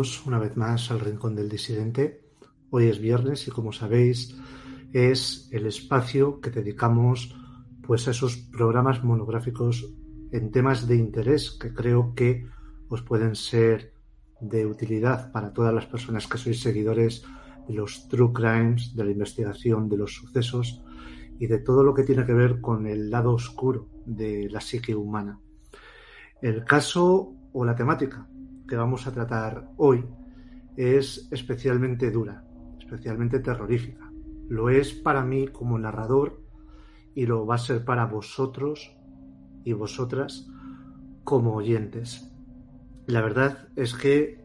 Una vez más al Rincón del Disidente. Hoy es viernes y como sabéis es el espacio que dedicamos pues a esos programas monográficos en temas de interés que creo que os pueden ser de utilidad para todas las personas que sois seguidores de los true crimes, de la investigación, de los sucesos y de todo lo que tiene que ver con el lado oscuro de la psique humana. El caso o la temática que vamos a tratar hoy es especialmente dura, especialmente terrorífica. Lo es para mí como narrador y lo va a ser para vosotros y vosotras como oyentes. La verdad es que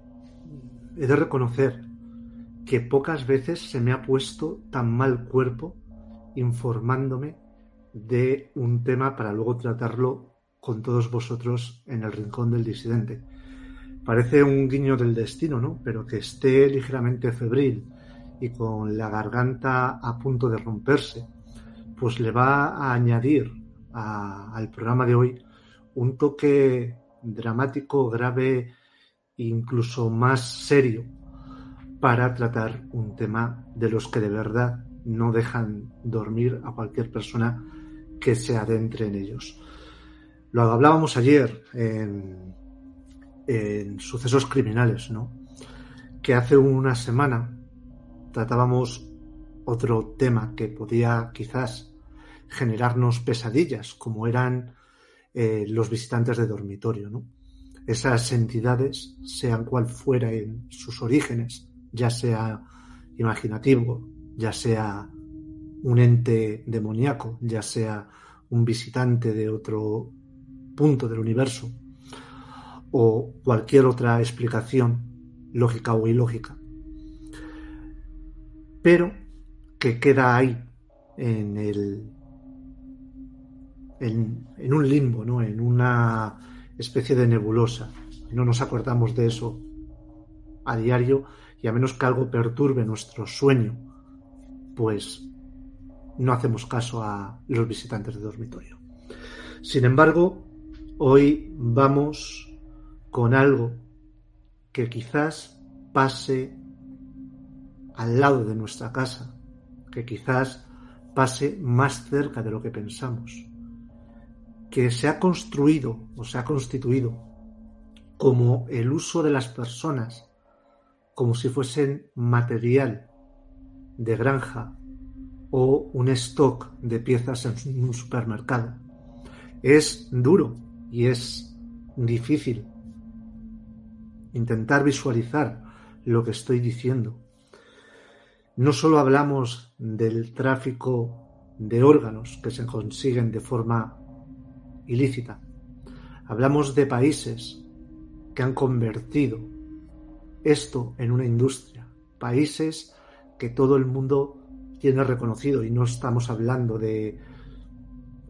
he de reconocer que pocas veces se me ha puesto tan mal cuerpo informándome de un tema para luego tratarlo con todos vosotros en el rincón del disidente. Parece un guiño del destino, ¿no? Pero que esté ligeramente febril y con la garganta a punto de romperse, pues le va a añadir al programa de hoy un toque dramático, grave, incluso más serio para tratar un tema de los que de verdad no dejan dormir a cualquier persona que se adentre en ellos. Lo hablábamos ayer en en sucesos criminales, ¿no? Que hace una semana tratábamos otro tema que podía quizás generarnos pesadillas, como eran eh, los visitantes de dormitorio, ¿no? Esas entidades, sean cual fuera en sus orígenes, ya sea imaginativo, ya sea un ente demoníaco, ya sea un visitante de otro punto del universo, o cualquier otra explicación lógica o ilógica. Pero que queda ahí en el en, un limbo, ¿no? en una especie de nebulosa. No nos acordamos de eso a diario y a menos que algo perturbe nuestro sueño, pues no hacemos caso a los visitantes de dormitorio. Sin embargo, hoy vamos con algo que quizás pase al lado de nuestra casa, que quizás pase más cerca de lo que pensamos, que se ha construido o se ha constituido como el uso de las personas, como si fuesen material de granja o un stock de piezas en un supermercado. Es duro y es difícil intentar visualizar lo que estoy diciendo. No solo hablamos del tráfico de órganos que se consiguen de forma ilícita, hablamos de países que han convertido esto en una industria, países que todo el mundo tiene reconocido y no estamos hablando de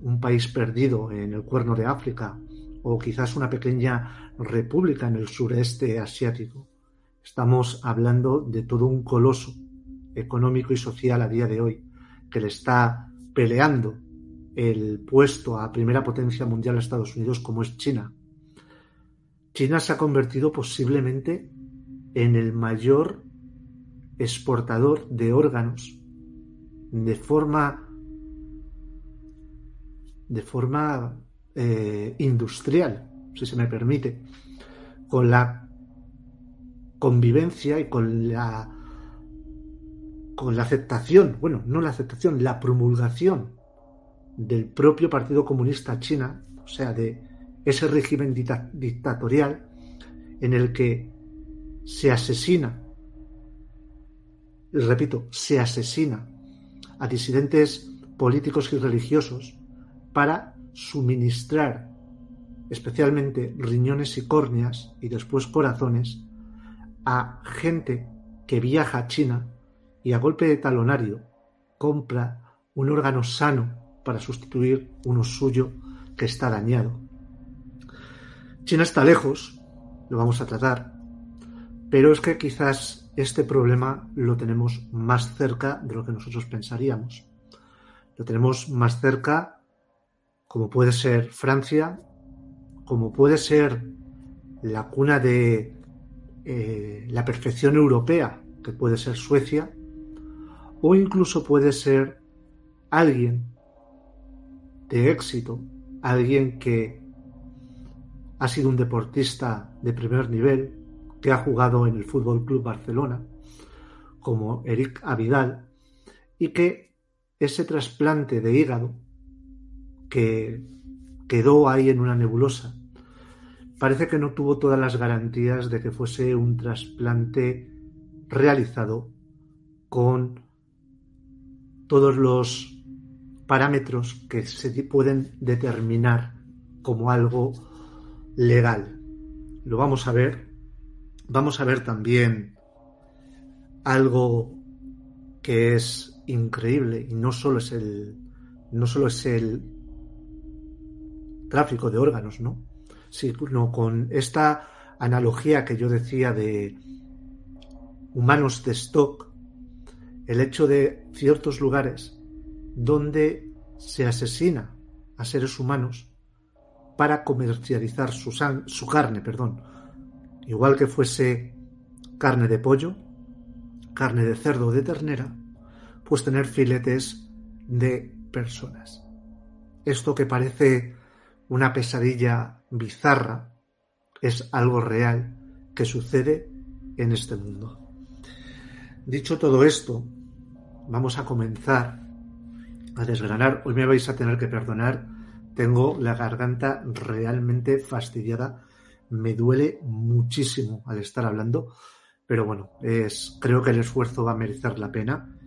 un país perdido en el cuerno de África o quizás una pequeña república en el sureste asiático. Estamos hablando de todo un coloso económico y social a día de hoy que le está peleando el puesto a primera potencia mundial a Estados Unidos como es China. China se ha convertido posiblemente en el mayor exportador de órganos de forma de forma eh, industrial si se me permite, con la convivencia y con la con la aceptación, bueno, no la aceptación, la promulgación del propio Partido Comunista China, o sea, de ese régimen dictatorial en el que se asesina, repito, se asesina a disidentes políticos y religiosos para suministrar especialmente riñones y córneas y después corazones, a gente que viaja a China y a golpe de talonario compra un órgano sano para sustituir uno suyo que está dañado. China está lejos, lo vamos a tratar, pero es que quizás este problema lo tenemos más cerca de lo que nosotros pensaríamos. Lo tenemos más cerca, como puede ser Francia, como puede ser la cuna de eh, la perfección europea, que puede ser Suecia, o incluso puede ser alguien de éxito, alguien que ha sido un deportista de primer nivel, que ha jugado en el Fútbol Club Barcelona, como Eric Avidal, y que ese trasplante de hígado que quedó ahí en una nebulosa, parece que no tuvo todas las garantías de que fuese un trasplante realizado con todos los parámetros que se pueden determinar como algo legal. Lo vamos a ver. Vamos a ver también algo que es increíble y no solo es el no solo es el tráfico de órganos, ¿no? Sino con esta analogía que yo decía de humanos de stock, el hecho de ciertos lugares donde se asesina a seres humanos para comercializar su, su carne, perdón, igual que fuese carne de pollo, carne de cerdo o de ternera, pues tener filetes de personas. Esto que parece una pesadilla bizarra es algo real que sucede en este mundo. Dicho todo esto, vamos a comenzar a desgranar. Hoy me vais a tener que perdonar. Tengo la garganta realmente fastidiada. Me duele muchísimo al estar hablando. Pero bueno, es, creo que el esfuerzo va a merecer la pena.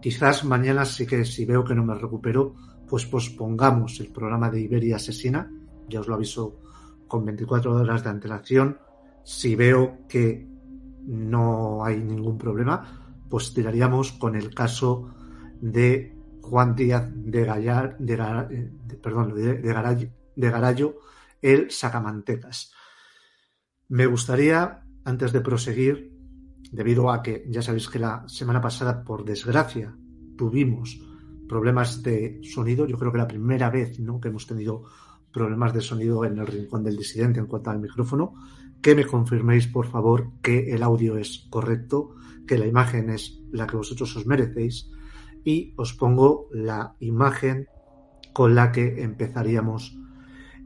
Quizás mañana sí que si veo que no me recupero, pues pospongamos el programa de Iberia Asesina. Ya os lo aviso con 24 horas de antelación. Si veo que no hay ningún problema, pues tiraríamos con el caso de Juan Díaz de, Gallar, de, perdón, de, de Garallo, el Sacamantecas. Me gustaría, antes de proseguir, debido a que ya sabéis que la semana pasada, por desgracia, tuvimos problemas de sonido, yo creo que la primera vez ¿no? que hemos tenido problemas de sonido en el rincón del disidente en cuanto al micrófono, que me confirméis por favor que el audio es correcto que la imagen es la que vosotros os merecéis y os pongo la imagen con la que empezaríamos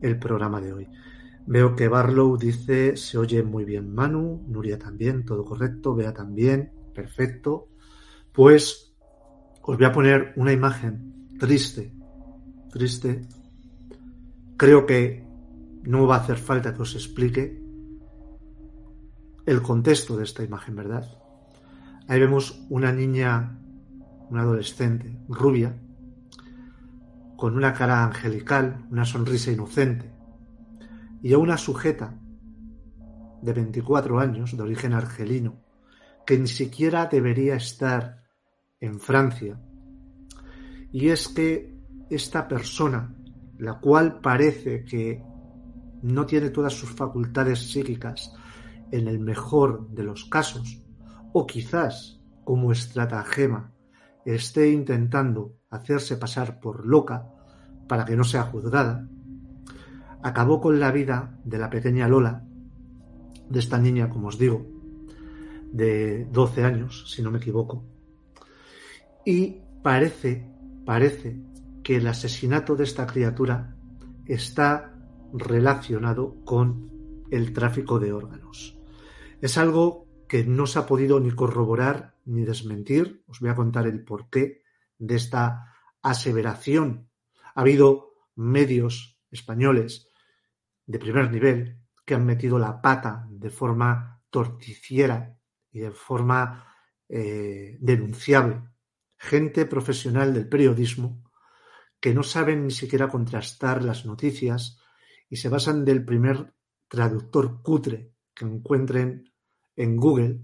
el programa de hoy. Veo que Barlow dice se oye muy bien Manu, Nuria también, todo correcto, Vea también, perfecto. Pues os voy a poner una imagen triste, triste. Creo que no va a hacer falta que os explique el contexto de esta imagen, ¿verdad? Ahí vemos una niña, una adolescente, rubia, con una cara angelical, una sonrisa inocente, y a una sujeta de 24 años, de origen argelino, que ni siquiera debería estar en Francia. Y es que esta persona, la cual parece que no tiene todas sus facultades psíquicas en el mejor de los casos, o quizás como estratagema esté intentando hacerse pasar por loca para que no sea juzgada, acabó con la vida de la pequeña Lola, de esta niña, como os digo, de 12 años, si no me equivoco, y parece, parece que el asesinato de esta criatura está relacionado con el tráfico de órganos. Es algo que no se ha podido ni corroborar ni desmentir. Os voy a contar el porqué de esta aseveración. Ha habido medios españoles de primer nivel que han metido la pata de forma torticiera y de forma eh, denunciable. Gente profesional del periodismo que no saben ni siquiera contrastar las noticias y se basan del primer traductor cutre que encuentren en Google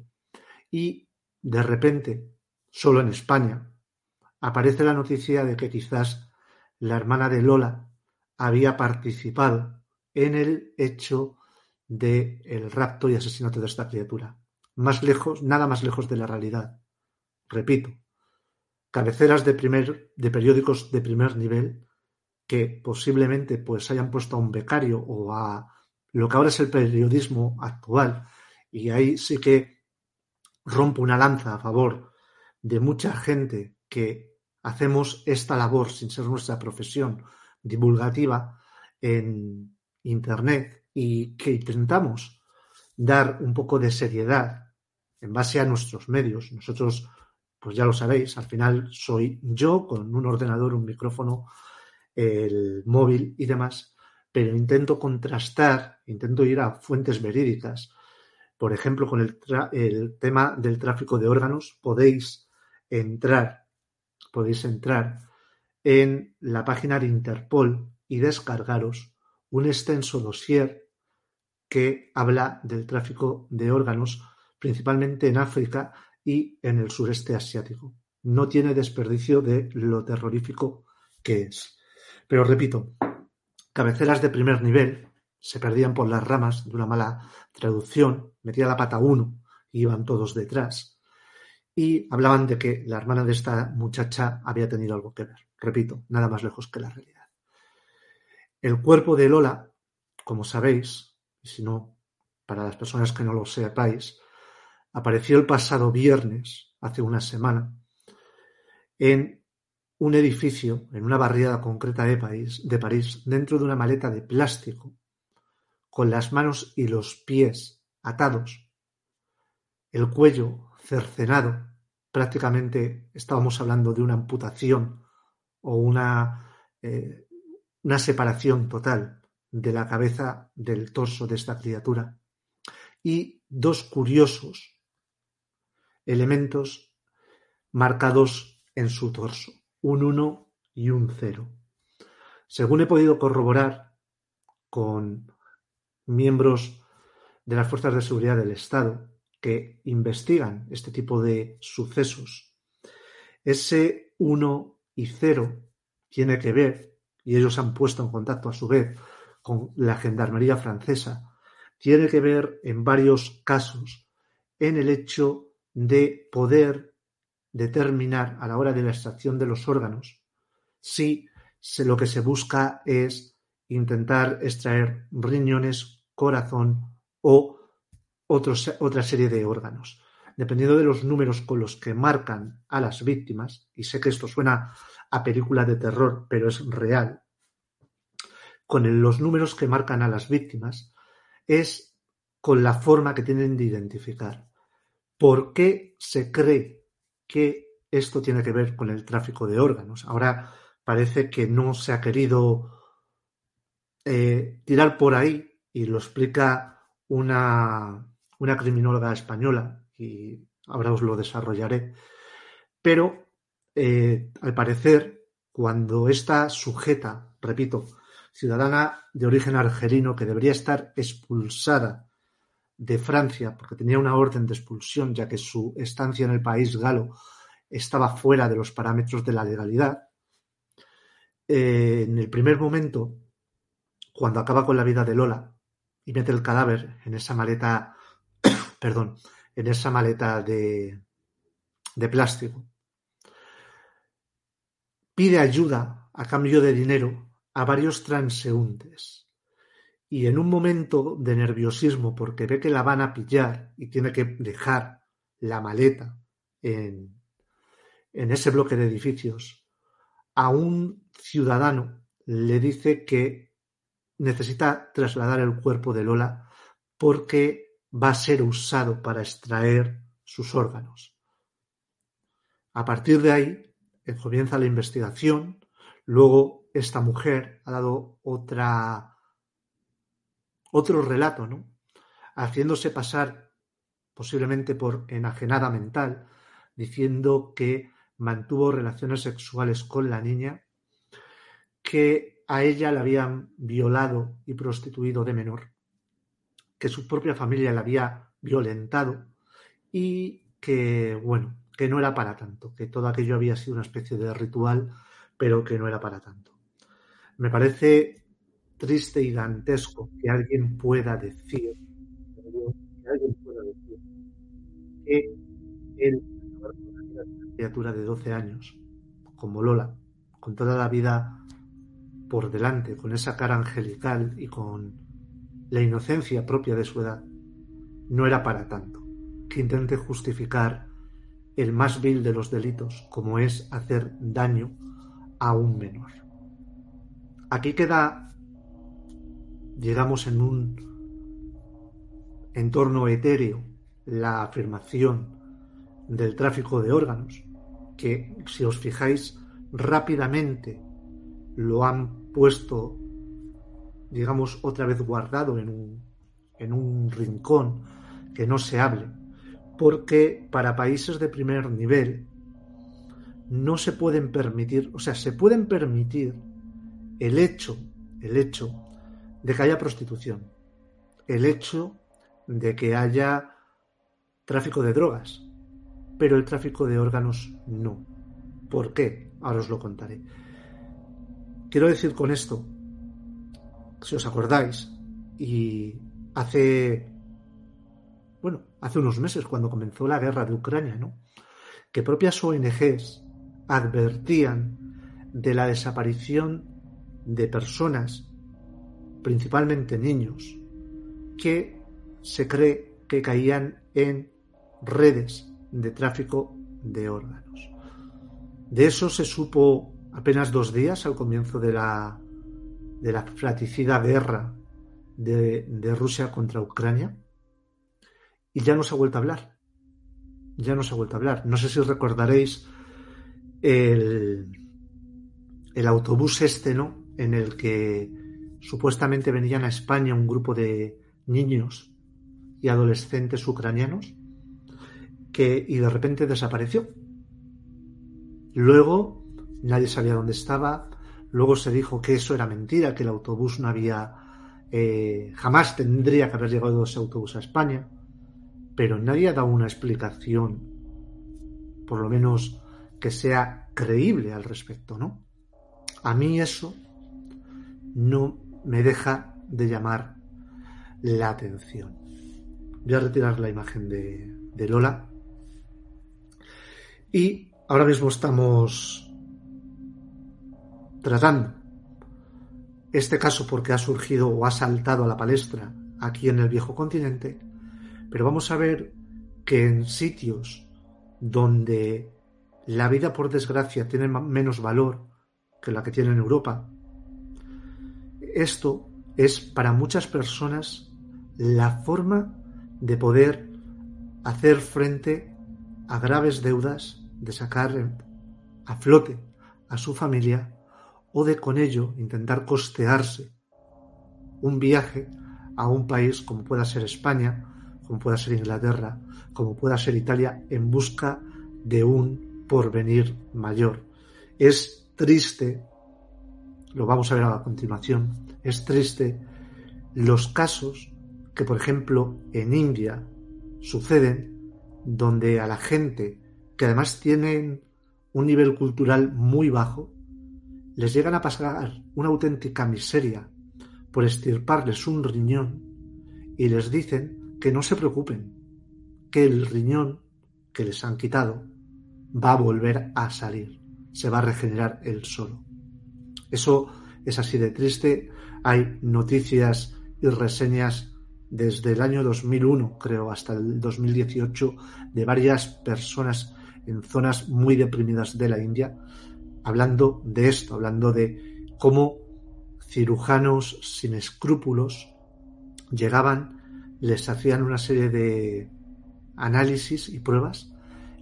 y de repente, solo en España, aparece la noticia de que quizás la hermana de Lola había participado en el hecho de el rapto y asesinato de esta criatura. Más lejos, nada más lejos de la realidad. Repito, cabeceras de, primer, de periódicos de primer nivel que posiblemente pues hayan puesto a un becario o a lo que ahora es el periodismo actual y ahí sí que rompo una lanza a favor de mucha gente que hacemos esta labor sin ser nuestra profesión divulgativa en Internet y que intentamos dar un poco de seriedad en base a nuestros medios. Nosotros, pues ya lo sabéis, al final soy yo con un ordenador, un micrófono, el móvil y demás, pero intento contrastar, intento ir a fuentes verídicas. Por ejemplo, con el, el tema del tráfico de órganos, podéis entrar, podéis entrar en la página de Interpol y descargaros un extenso dossier que habla del tráfico de órganos principalmente en África y en el sureste asiático. No tiene desperdicio de lo terrorífico que es. Pero repito, cabeceras de primer nivel se perdían por las ramas de una mala traducción, metía la pata uno y iban todos detrás. Y hablaban de que la hermana de esta muchacha había tenido algo que ver. Repito, nada más lejos que la realidad. El cuerpo de Lola, como sabéis, y si no, para las personas que no lo sepáis, apareció el pasado viernes, hace una semana, en un edificio, en una barriada concreta de París, de París, dentro de una maleta de plástico, con las manos y los pies atados, el cuello cercenado, prácticamente estábamos hablando de una amputación o una, eh, una separación total de la cabeza del torso de esta criatura, y dos curiosos elementos marcados en su torso, un 1 y un 0. Según he podido corroborar con miembros de las fuerzas de seguridad del Estado que investigan este tipo de sucesos, ese 1 y 0 tiene que ver, y ellos han puesto en contacto a su vez con la Gendarmería francesa, tiene que ver en varios casos en el hecho de poder determinar a la hora de la extracción de los órganos si lo que se busca es intentar extraer riñones, corazón o otra serie de órganos. Dependiendo de los números con los que marcan a las víctimas, y sé que esto suena a película de terror, pero es real, con los números que marcan a las víctimas, es con la forma que tienen de identificar. ¿Por qué se cree que esto tiene que ver con el tráfico de órganos? Ahora parece que no se ha querido eh, tirar por ahí y lo explica una, una criminóloga española y ahora os lo desarrollaré. Pero eh, al parecer, cuando esta sujeta, repito, ciudadana de origen argelino que debería estar expulsada de Francia, porque tenía una orden de expulsión, ya que su estancia en el país galo estaba fuera de los parámetros de la legalidad. Eh, en el primer momento, cuando acaba con la vida de Lola y mete el cadáver en esa maleta, perdón, en esa maleta de, de plástico, pide ayuda a cambio de dinero a varios transeúntes y en un momento de nerviosismo porque ve que la van a pillar y tiene que dejar la maleta en, en ese bloque de edificios, a un ciudadano le dice que necesita trasladar el cuerpo de Lola porque va a ser usado para extraer sus órganos. A partir de ahí comienza la investigación. Luego esta mujer ha dado otra otro relato, ¿no? Haciéndose pasar posiblemente por enajenada mental, diciendo que mantuvo relaciones sexuales con la niña, que a ella la habían violado y prostituido de menor, que su propia familia la había violentado y que, bueno, que no era para tanto, que todo aquello había sido una especie de ritual, pero que no era para tanto. Me parece triste y dantesco que alguien pueda decir, que alguien pueda decir que él, una criatura de 12 años, como Lola, con toda la vida por delante, con esa cara angelical y con la inocencia propia de su edad, no era para tanto, que intente justificar el más vil de los delitos, como es hacer daño a un menor. Aquí queda, llegamos en un entorno etéreo, la afirmación del tráfico de órganos, que si os fijáis rápidamente lo han puesto, digamos, otra vez guardado en un, en un rincón que no se hable, porque para países de primer nivel no se pueden permitir, o sea, se pueden permitir el hecho, el hecho de que haya prostitución, el hecho de que haya tráfico de drogas, pero el tráfico de órganos no. ¿Por qué? Ahora os lo contaré. Quiero decir con esto, si os acordáis, y hace, bueno, hace unos meses cuando comenzó la guerra de Ucrania, ¿no? Que propias ONGs advertían de la desaparición de personas, principalmente niños, que se cree que caían en redes de tráfico de órganos. De eso se supo apenas dos días al comienzo de la, de la fratricida guerra de, de, Rusia contra Ucrania y ya no se ha vuelto a hablar. Ya no se ha vuelto a hablar. No sé si recordaréis el, el autobús este, ¿no? En el que supuestamente venían a España un grupo de niños y adolescentes ucranianos que y de repente desapareció. Luego nadie sabía dónde estaba. Luego se dijo que eso era mentira, que el autobús no había eh, jamás tendría que haber llegado ese autobús a España. Pero nadie ha dado una explicación, por lo menos que sea creíble al respecto, ¿no? A mí eso no me deja de llamar la atención. Voy a retirar la imagen de, Lola. Y ahora mismo estamos tratando este caso porque ha surgido o ha saltado a la palestra aquí en el viejo continente, pero vamos a ver que en sitios donde la vida por desgracia tiene menos valor que la que tiene en Europa, esto es para muchas personas la forma de poder hacer frente a graves deudas, de sacar a flote a su familia o de con ello intentar costearse un viaje a un país como pueda ser España, como pueda ser Inglaterra, como pueda ser Italia, en busca de un porvenir mayor. Es triste, lo vamos a ver a continuación, es triste los casos que, por ejemplo, en India suceden donde a la gente que además tienen un nivel cultural muy bajo, les llegan a pasar una auténtica miseria por estirparles un riñón y les dicen que no se preocupen, que el riñón que les han quitado va a volver a salir, se va a regenerar él solo. Eso es así de triste. Hay noticias y reseñas desde el año 2001, creo, hasta el 2018, de varias personas en zonas muy deprimidas de la India, hablando de esto, hablando de cómo cirujanos sin escrúpulos llegaban, les hacían una serie de análisis y pruebas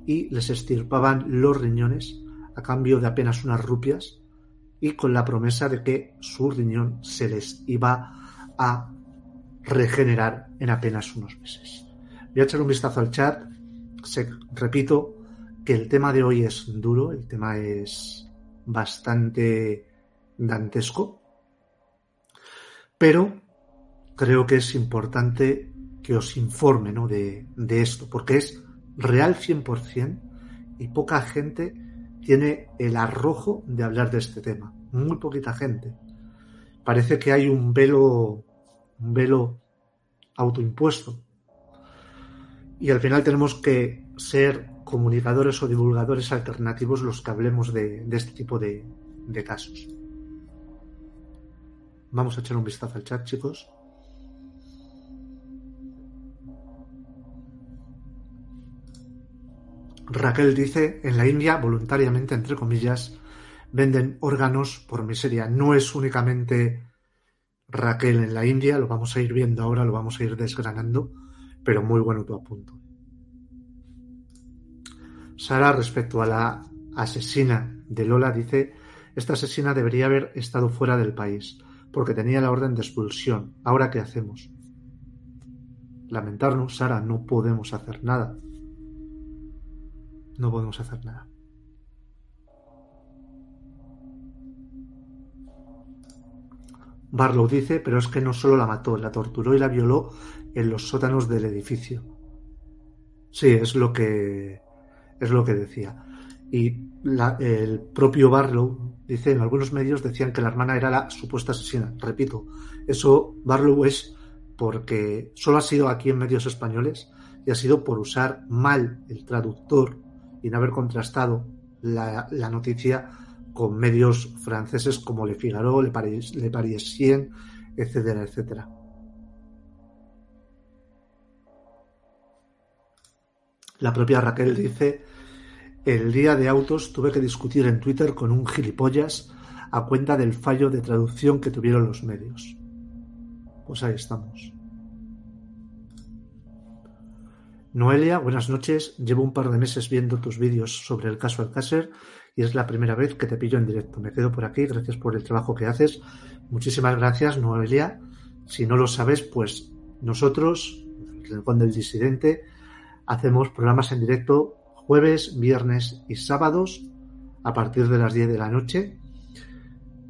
y les estirpaban los riñones a cambio de apenas unas rupias y con la promesa de que su riñón se les iba a regenerar en apenas unos meses. Voy a echar un vistazo al chat. Se, repito que el tema de hoy es duro, el tema es bastante dantesco, pero creo que es importante que os informe ¿no? de, de esto, porque es real 100% y poca gente tiene el arrojo de hablar de este tema. Muy poquita gente. Parece que hay un velo un velo autoimpuesto. Y al final tenemos que ser comunicadores o divulgadores alternativos los que hablemos de, este tipo de, de casos. Vamos a echar un vistazo al chat, chicos. Raquel dice, en la India, voluntariamente, entre comillas, venden órganos por miseria. No es únicamente Raquel en la India, lo vamos a ir viendo ahora, lo vamos a ir desgranando, pero muy bueno tu apunto. Sara, respecto a la asesina de Lola, dice, esta asesina debería haber estado fuera del país, porque tenía la orden de expulsión. ¿Ahora qué hacemos? Lamentarnos, Sara, no podemos hacer nada. No podemos hacer nada. Barlow dice, pero es que no solo la mató, la torturó y la violó en los sótanos del edificio. Sí, es lo que es lo que decía. Y el propio Barlow dice, en algunos medios decían que la hermana era la supuesta asesina. Repito, eso Barlow es porque solo ha sido aquí en medios españoles y ha sido por usar mal el traductor y no haber contrastado la, noticia con medios franceses como Le Figaro, Le, Le Parisien, etcétera, etcétera. La propia Raquel dice, el día de autos tuve que discutir en Twitter con un gilipollas a cuenta del fallo de traducción que tuvieron los medios. Pues ahí estamos. Noelia, buenas noches. Llevo un par de meses viendo tus vídeos sobre el caso Alcácer y es la primera vez que te pillo en directo. Me quedo por aquí, gracias por el trabajo que haces. Muchísimas gracias, Noelia. Si no lo sabes, pues nosotros, el Rincón del Disidente, hacemos programas en directo jueves, viernes y sábados a partir de las 10 de la noche.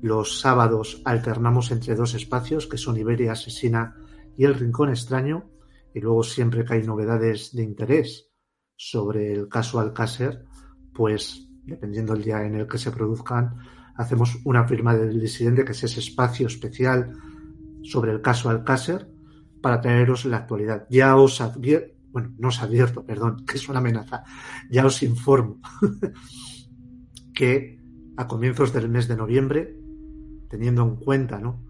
Los sábados alternamos entre dos espacios que son Iberia Asesina y El Rincón Extraño y luego siempre que hay novedades de interés sobre el caso Alcácer, pues dependiendo del día en el que se produzcan, hacemos una firma del disidente, que es ese espacio especial sobre el caso Alcácer, para traeros la actualidad. Ya os advierto, bueno, no os advierto, perdón, que es una amenaza, ya os informo que a comienzos del mes de noviembre, teniendo en cuenta ¿no?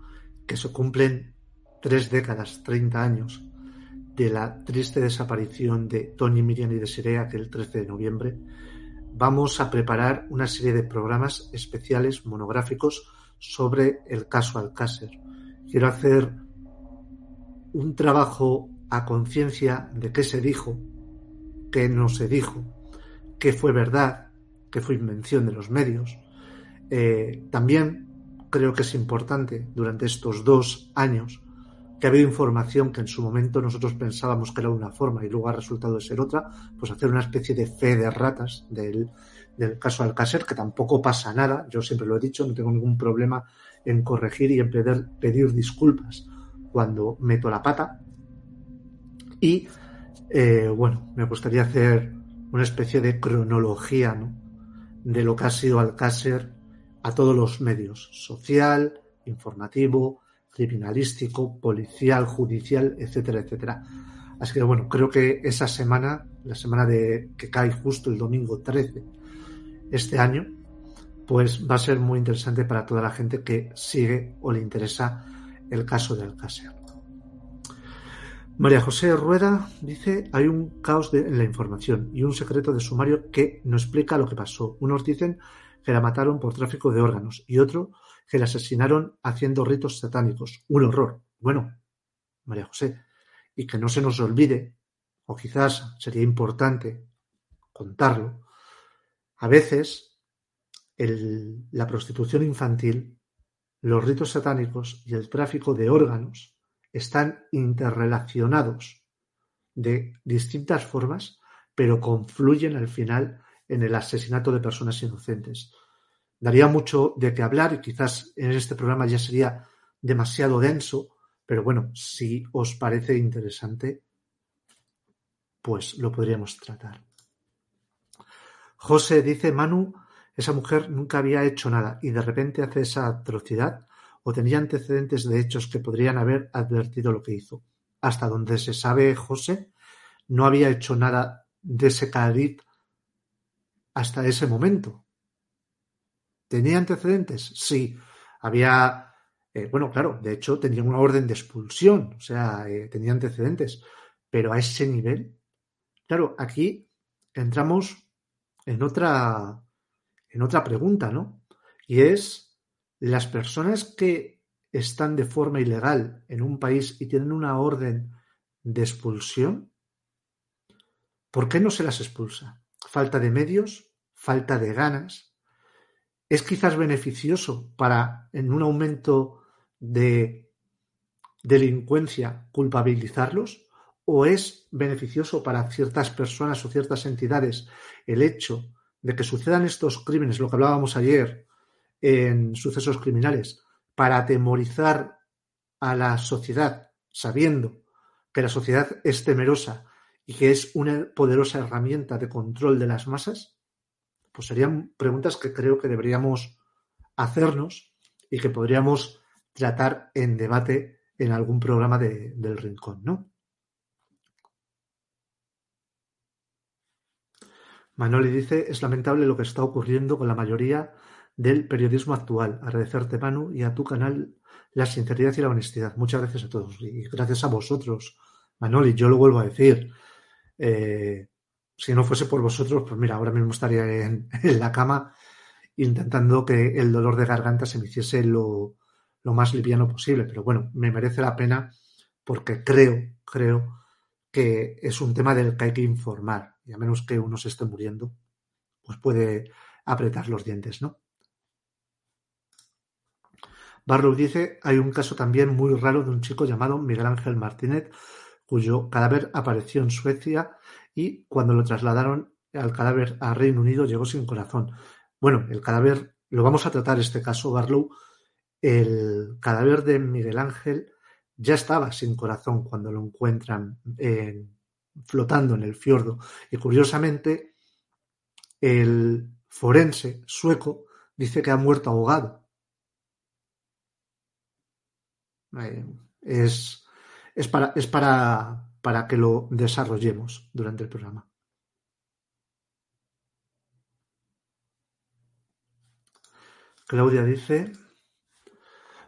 que se cumplen tres décadas, 30 años, de la triste desaparición de Tony, Miriam y Desiree, que el 13 de noviembre, vamos a preparar una serie de programas especiales monográficos sobre el caso Alcácer. Quiero hacer un trabajo a conciencia de qué se dijo, qué no se dijo, qué fue verdad, qué fue invención de los medios. Eh, también creo que es importante durante estos dos años que ha habido información que en su momento nosotros pensábamos que era una forma y luego ha resultado de ser otra, pues hacer una especie de fe de ratas del, del caso Alcácer, que tampoco pasa nada, yo siempre lo he dicho, no tengo ningún problema en corregir y en pedir, pedir disculpas cuando meto la pata. Y eh, bueno, me gustaría hacer una especie de cronología ¿no? de lo que ha sido Alcácer a todos los medios, social, informativo, criminalístico, policial, judicial, etcétera, etcétera. Así que bueno, creo que esa semana, la semana de que cae justo el domingo 13 este año, pues va a ser muy interesante para toda la gente que sigue o le interesa el caso de Alcácer. María José Rueda dice, hay un caos en la información y un secreto de sumario que no explica lo que pasó. Unos dicen que la mataron por tráfico de órganos y otro que la asesinaron haciendo ritos satánicos. Un horror. Bueno, María José, y que no se nos olvide, o quizás sería importante contarlo, a veces la prostitución infantil, los ritos satánicos y el tráfico de órganos están interrelacionados de distintas formas, pero confluyen al final en el asesinato de personas inocentes daría mucho de qué hablar y quizás en este programa ya sería demasiado denso, pero bueno, si os parece interesante, pues lo podríamos tratar. José dice, Manu, esa mujer nunca había hecho nada y de repente hace esa atrocidad o tenía antecedentes de hechos que podrían haber advertido lo que hizo. Hasta donde se sabe, José no había hecho nada de ese cariz hasta ese momento. ¿Tenía antecedentes? Sí. Había, eh, bueno, claro, de hecho tenía una orden de expulsión, o sea, eh, tenía antecedentes, pero a ese nivel, claro, aquí entramos en otra, en otra pregunta, ¿no? Y es, las personas que están de forma ilegal en un país y tienen una orden de expulsión, ¿por qué no se las expulsa? ¿Falta de medios? ¿Falta de ganas? ¿Es quizás beneficioso para, en un aumento de delincuencia, culpabilizarlos? ¿O es beneficioso para ciertas personas o ciertas entidades el hecho de que sucedan estos crímenes, lo que hablábamos ayer en sucesos criminales, para atemorizar a la sociedad, sabiendo que la sociedad es temerosa y que es una poderosa herramienta de control de las masas? Pues serían preguntas que creo que deberíamos hacernos y que podríamos tratar en debate en algún programa de, del Rincón, ¿no? Manoli dice, es lamentable lo que está ocurriendo con la mayoría del periodismo actual. Agradecerte, Manu, y a tu canal la sinceridad y la honestidad. Muchas gracias a todos y gracias a vosotros, Manoli. Yo lo vuelvo a decir. Eh, si no fuese por vosotros, pues mira, ahora mismo estaría en, la cama intentando que el dolor de garganta se me hiciese lo, lo más liviano posible. Pero bueno, me merece la pena porque creo, creo que es un tema del que hay que informar. Y a menos que uno se esté muriendo, pues puede apretar los dientes, ¿no? Barlow dice, hay un caso también muy raro de un chico llamado Miguel Ángel Martínez, cuyo cadáver apareció en Suecia y cuando lo trasladaron al cadáver a Reino Unido llegó sin corazón. Bueno, el cadáver, lo vamos a tratar este caso, Barlow, el cadáver de Miguel Ángel ya estaba sin corazón cuando lo encuentran flotando en el fiordo. Y curiosamente, el forense sueco dice que ha muerto ahogado. Eh, es, es, para, es para, para que lo desarrollemos durante el programa. Claudia dice,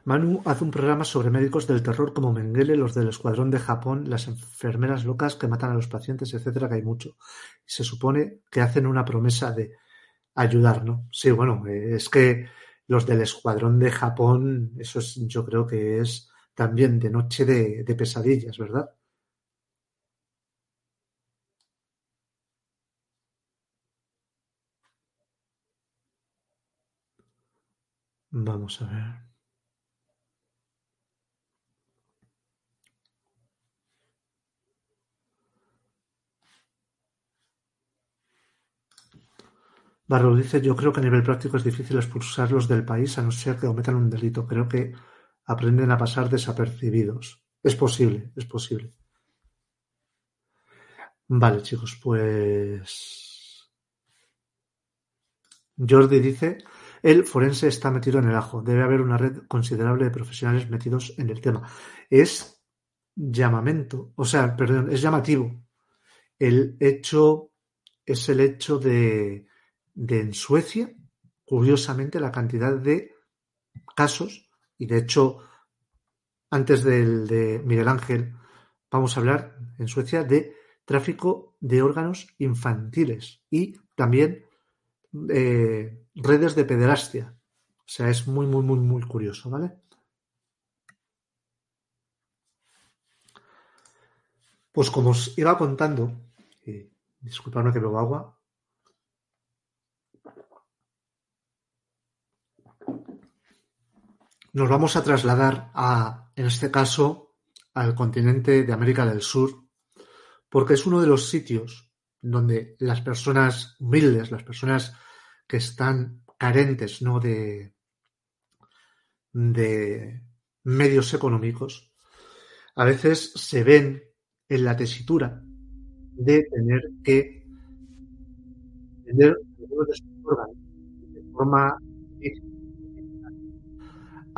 Manu hace un programa sobre médicos del terror como Mengele, los del Escuadrón de Japón, las enfermeras locas que matan a los pacientes, etcétera, que hay mucho. Se supone que hacen una promesa de ayudar, ¿no? Sí, bueno, es que los del Escuadrón de Japón, eso es, yo creo que es también de noche de, pesadillas, ¿verdad? Vamos a ver. Barro dice, yo creo que a nivel práctico es difícil expulsarlos del país a no ser que cometan un delito. Creo que aprenden a pasar desapercibidos. Es posible, es posible. Vale, chicos, pues... Jordi dice, el forense está metido en el ajo. Debe haber una red considerable de profesionales metidos en el tema. Es llamamento, o sea, perdón, es llamativo. El hecho es el hecho de de en Suecia, curiosamente, la cantidad de casos, y de hecho, antes del de Miguel Ángel, vamos a hablar en Suecia de tráfico de órganos infantiles y también eh, redes de pederastia. O sea, es muy, muy, muy, muy curioso, ¿vale? Pues como os iba contando, y disculpadme que bebo agua, Nos vamos a trasladar a, en este caso, al continente de América del Sur, porque es uno de los sitios donde las personas humildes, las personas que están carentes ¿no? de, de medios económicos, a veces se ven en la tesitura de tener que tener de forma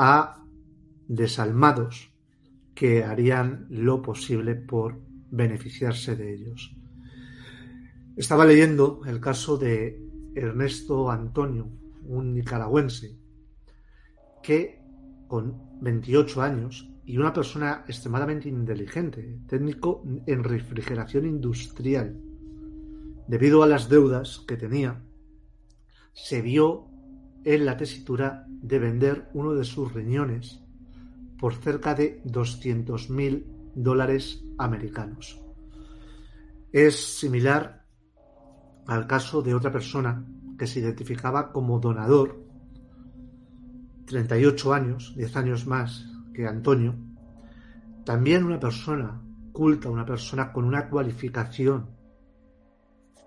a desalmados que harían lo posible por beneficiarse de ellos. Estaba leyendo el caso de Ernesto Antonio, un nicaragüense, que con 28 años y una persona extremadamente inteligente, técnico en refrigeración industrial, debido a las deudas que tenía, se vio en la tesitura de vender uno de sus riñones por cerca de 200.000 dólares americanos. Es similar al caso de otra persona que se identificaba como donador, 38 años, 10 años más que Antonio, también una persona culta, una persona con una cualificación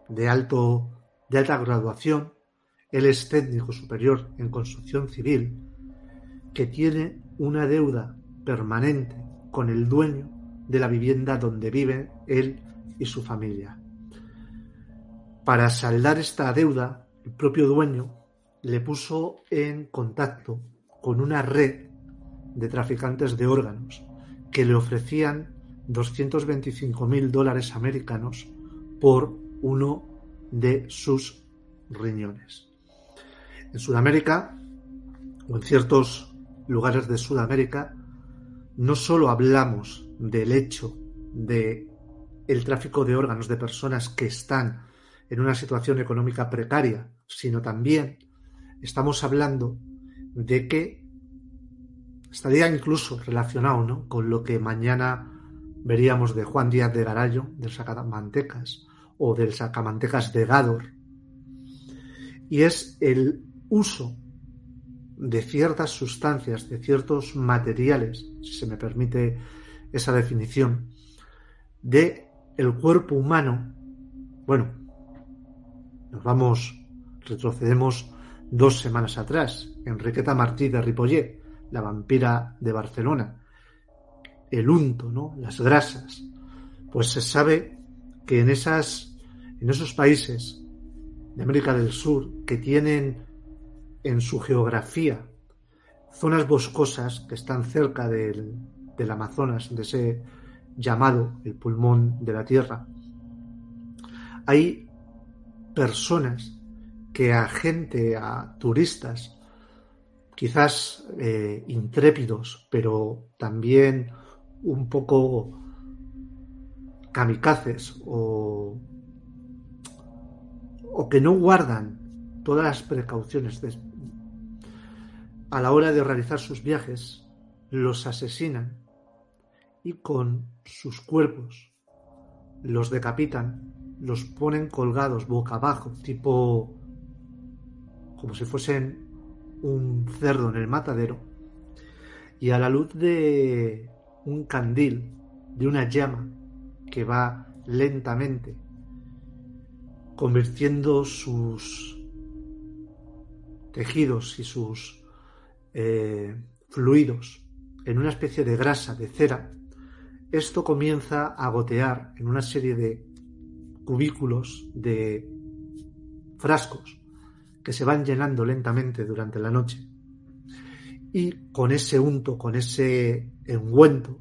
de, alto, de alta graduación, él es técnico superior en construcción civil, que tiene una deuda permanente con el dueño de la vivienda donde vive él y su familia. Para saldar esta deuda, el propio dueño le puso en contacto con una red de traficantes de órganos que le ofrecían 225 mil dólares americanos por uno de sus riñones. En Sudamérica, o en ciertos lugares de Sudamérica, no solo hablamos del hecho de el tráfico de órganos de personas que están en una situación económica precaria, sino también estamos hablando de que estaría incluso relacionado con lo que mañana veríamos de Juan Díaz de Garallo, del Sacamantecas, o del Sacamantecas de Gador, y es el uso de ciertas sustancias, de ciertos materiales, si se me permite esa definición, de el cuerpo humano. Bueno, nos vamos, retrocedemos dos semanas atrás. Enriqueta Martí de Ripollet, la vampira de Barcelona. El unto, ¿no? Las grasas. Pues se sabe que en esas, en esos países de América del Sur que tienen en su geografía zonas boscosas que están cerca del, del Amazonas, de ese llamado el pulmón de la Tierra, hay personas que a gente, a turistas, quizás eh, intrépidos, pero también un poco kamikazes o, o que no guardan todas las precauciones a la hora de realizar sus viajes, los asesinan y con sus cuerpos los decapitan, los ponen colgados boca abajo, tipo como si fuesen un cerdo en el matadero, y a la luz de un candil, de una llama que va lentamente convirtiendo sus tejidos y sus eh, fluidos en una especie de grasa, de cera, esto comienza a gotear en una serie de cubículos, de frascos, que se van llenando lentamente durante la noche. Y con ese unto, con ese engüento,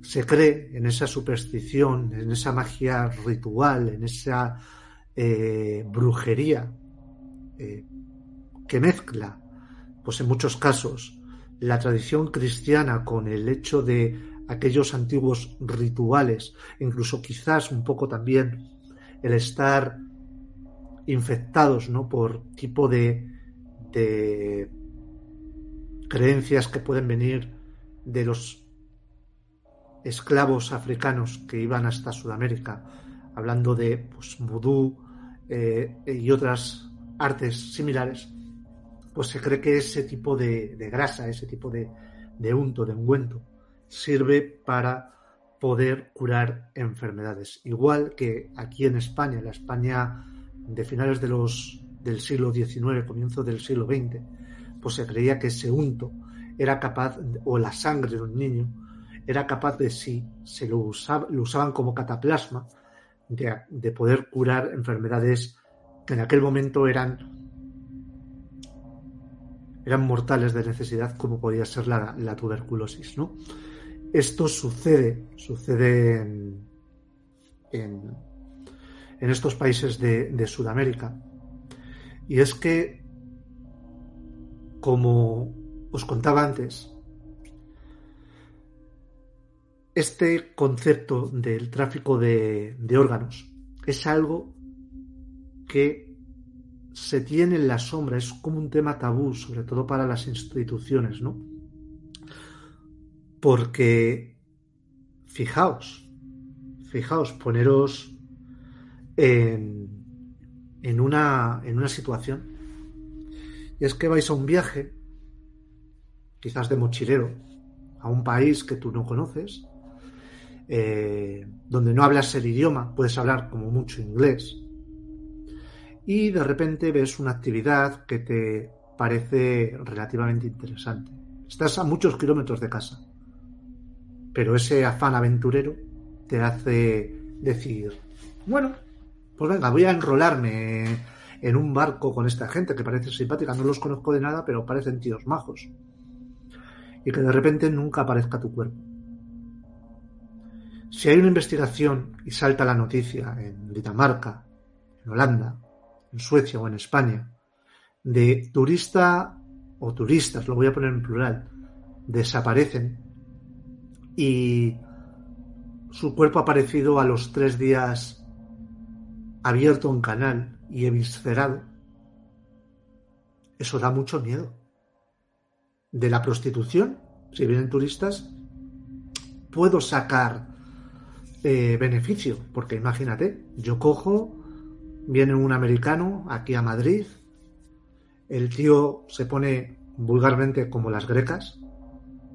se cree en esa superstición, en esa magia ritual, en esa eh, brujería eh, que mezcla, pues en muchos casos, la tradición cristiana con el hecho de aquellos antiguos rituales, incluso quizás un poco también el estar infectados ¿no? por tipo de, de creencias que pueden venir de los esclavos africanos que iban hasta Sudamérica, hablando de pues, vudú eh, y otras artes similares, pues se cree que ese tipo de, de grasa, ese tipo de, de unto, de ungüento, sirve para poder curar enfermedades. Igual que aquí en España, la España de finales de los, del siglo XIX, comienzo del siglo XX, pues se creía que ese unto era capaz, o la sangre de un niño, era capaz de, si se lo, lo usaban como cataplasma, de, de, poder curar enfermedades que en aquel momento eran, eran mortales de necesidad, como podía ser la, tuberculosis, ¿no? Esto sucede, sucede en, en, estos países de, de Sudamérica. Y es que, como os contaba antes, este concepto del tráfico de, órganos es algo que se tiene en la sombra, es como un tema tabú, sobre todo para las instituciones, ¿no? Porque, fijaos, fijaos, poneros en, en, una, en una situación. Y es que vais a un viaje, quizás de mochilero, a un país que tú no conoces, eh, donde no hablas el idioma, puedes hablar como mucho inglés, y de repente ves una actividad que te parece relativamente interesante. Estás a muchos kilómetros de casa, pero ese afán aventurero te hace decir, bueno, pues venga, voy a enrolarme en un barco con esta gente que parece simpática, no los conozco de nada, pero parecen tíos majos. Y que de repente nunca aparezca tu cuerpo. Si hay una investigación y salta la noticia en Dinamarca, en Holanda, en Suecia o en España, de turista o turistas, lo voy a poner en plural, desaparecen y su cuerpo ha aparecido a los tres días abierto un canal y eviscerado, eso da mucho miedo. De la prostitución, si vienen turistas, puedo sacar eh, beneficio, porque imagínate, yo cojo Viene un americano aquí a Madrid. El tío se pone vulgarmente como las grecas.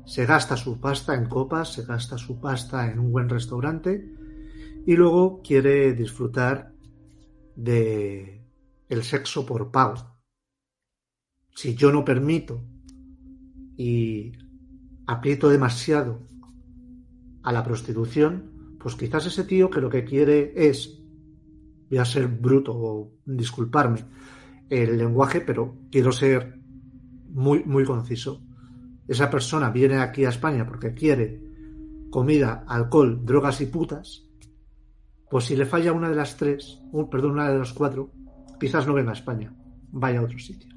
Se gasta su pasta en copas, se gasta su pasta en un buen restaurante y luego quiere disfrutar de el sexo por pago. Si yo no permito y aprieto demasiado a la prostitución, pues quizás ese tío que lo que quiere es voy a ser bruto o disculparme el lenguaje, pero quiero ser muy, muy conciso. Esa persona viene aquí a España porque quiere comida, alcohol, drogas y putas, pues si le falla una de las tres, un, perdón, una de las cuatro, quizás no venga a España, vaya a otro sitio.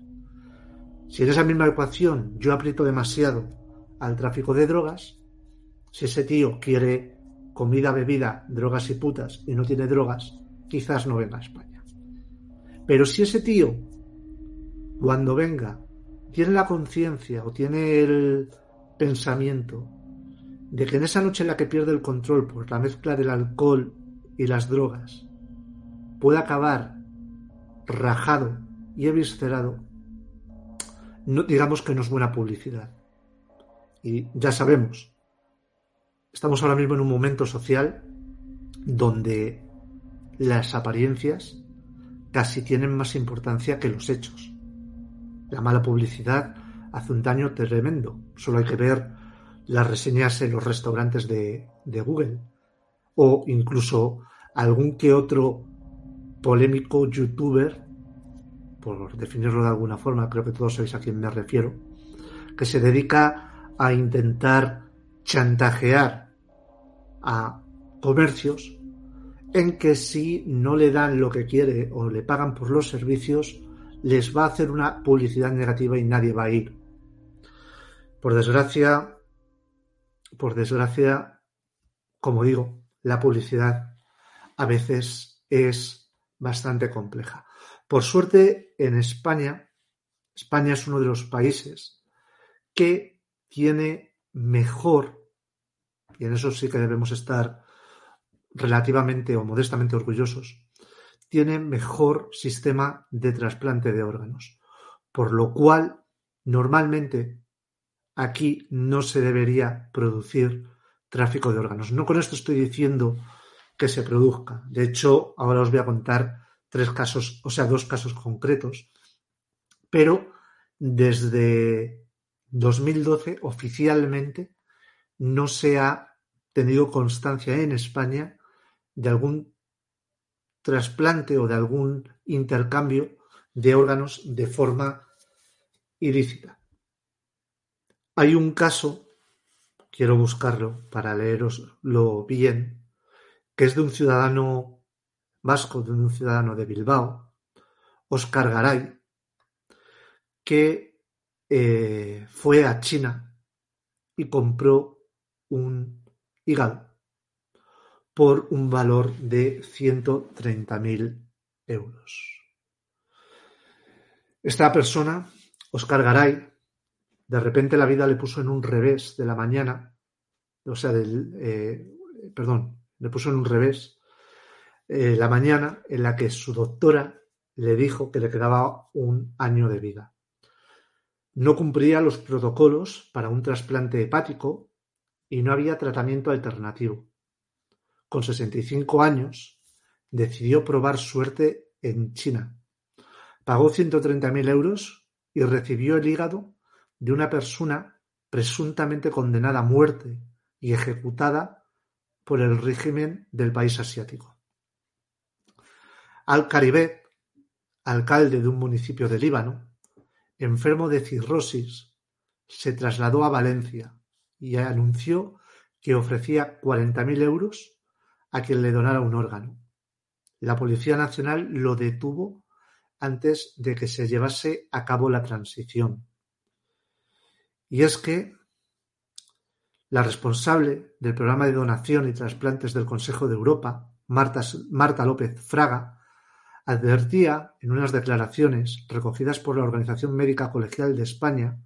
Si en esa misma ecuación yo aprieto demasiado al tráfico de drogas, si ese tío quiere comida, bebida, drogas y putas y no tiene drogas, quizás no venga a España. Pero si ese tío, cuando venga, tiene la conciencia o tiene el pensamiento de que en esa noche en la que pierde el control por la mezcla del alcohol y las drogas, puede acabar rajado y eviscerado, no, digamos que no es buena publicidad. Y ya sabemos, estamos ahora mismo en un momento social donde las apariencias casi tienen más importancia que los hechos. La mala publicidad hace un daño tremendo. Solo hay que ver las reseñas en los restaurantes de, Google o incluso algún que otro polémico youtuber, por definirlo de alguna forma, creo que todos sabéis a quién me refiero, que se dedica a intentar chantajear a comercios en que si no le dan lo que quiere o le pagan por los servicios, les va a hacer una publicidad negativa y nadie va a ir. Por desgracia, por desgracia, como digo, la publicidad a veces es bastante compleja. Por suerte, en España, España es uno de los países que tiene mejor, y en eso sí que debemos estar relativamente o modestamente orgullosos, tiene mejor sistema de trasplante de órganos, por lo cual normalmente aquí no se debería producir tráfico de órganos. No con esto estoy diciendo que se produzca. De hecho, ahora os voy a contar tres casos, o sea, dos casos concretos. Pero desde 2012 oficialmente no se ha tenido constancia en España de algún trasplante o de algún intercambio de órganos de forma ilícita. Hay un caso, quiero buscarlo para leeroslo bien, que es de un ciudadano vasco, de un ciudadano de Bilbao, Oscar Garay, que eh, fue a China y compró un hígado por un valor de 130.000 euros. Esta persona, Oscar Garay, de repente la vida le puso en un revés de la mañana, o sea, del, eh, perdón, le puso en un revés eh, la mañana en la que su doctora le dijo que le quedaba un año de vida. No cumplía los protocolos para un trasplante hepático y no había tratamiento alternativo. Con 65 años, decidió probar suerte en China. Pagó 130.000 euros y recibió el hígado de una persona presuntamente condenada a muerte y ejecutada por el régimen del país asiático. Al-Karibet, alcalde de un municipio de Líbano, enfermo de cirrosis, se trasladó a Valencia y anunció que ofrecía 40.000 euros a quien le donara un órgano. La Policía Nacional lo detuvo antes de que se llevase a cabo la transición. Y es que la responsable del programa de donación y trasplantes del Consejo de Europa, Marta, Marta López Fraga, advertía en unas declaraciones recogidas por la Organización Médica Colegial de España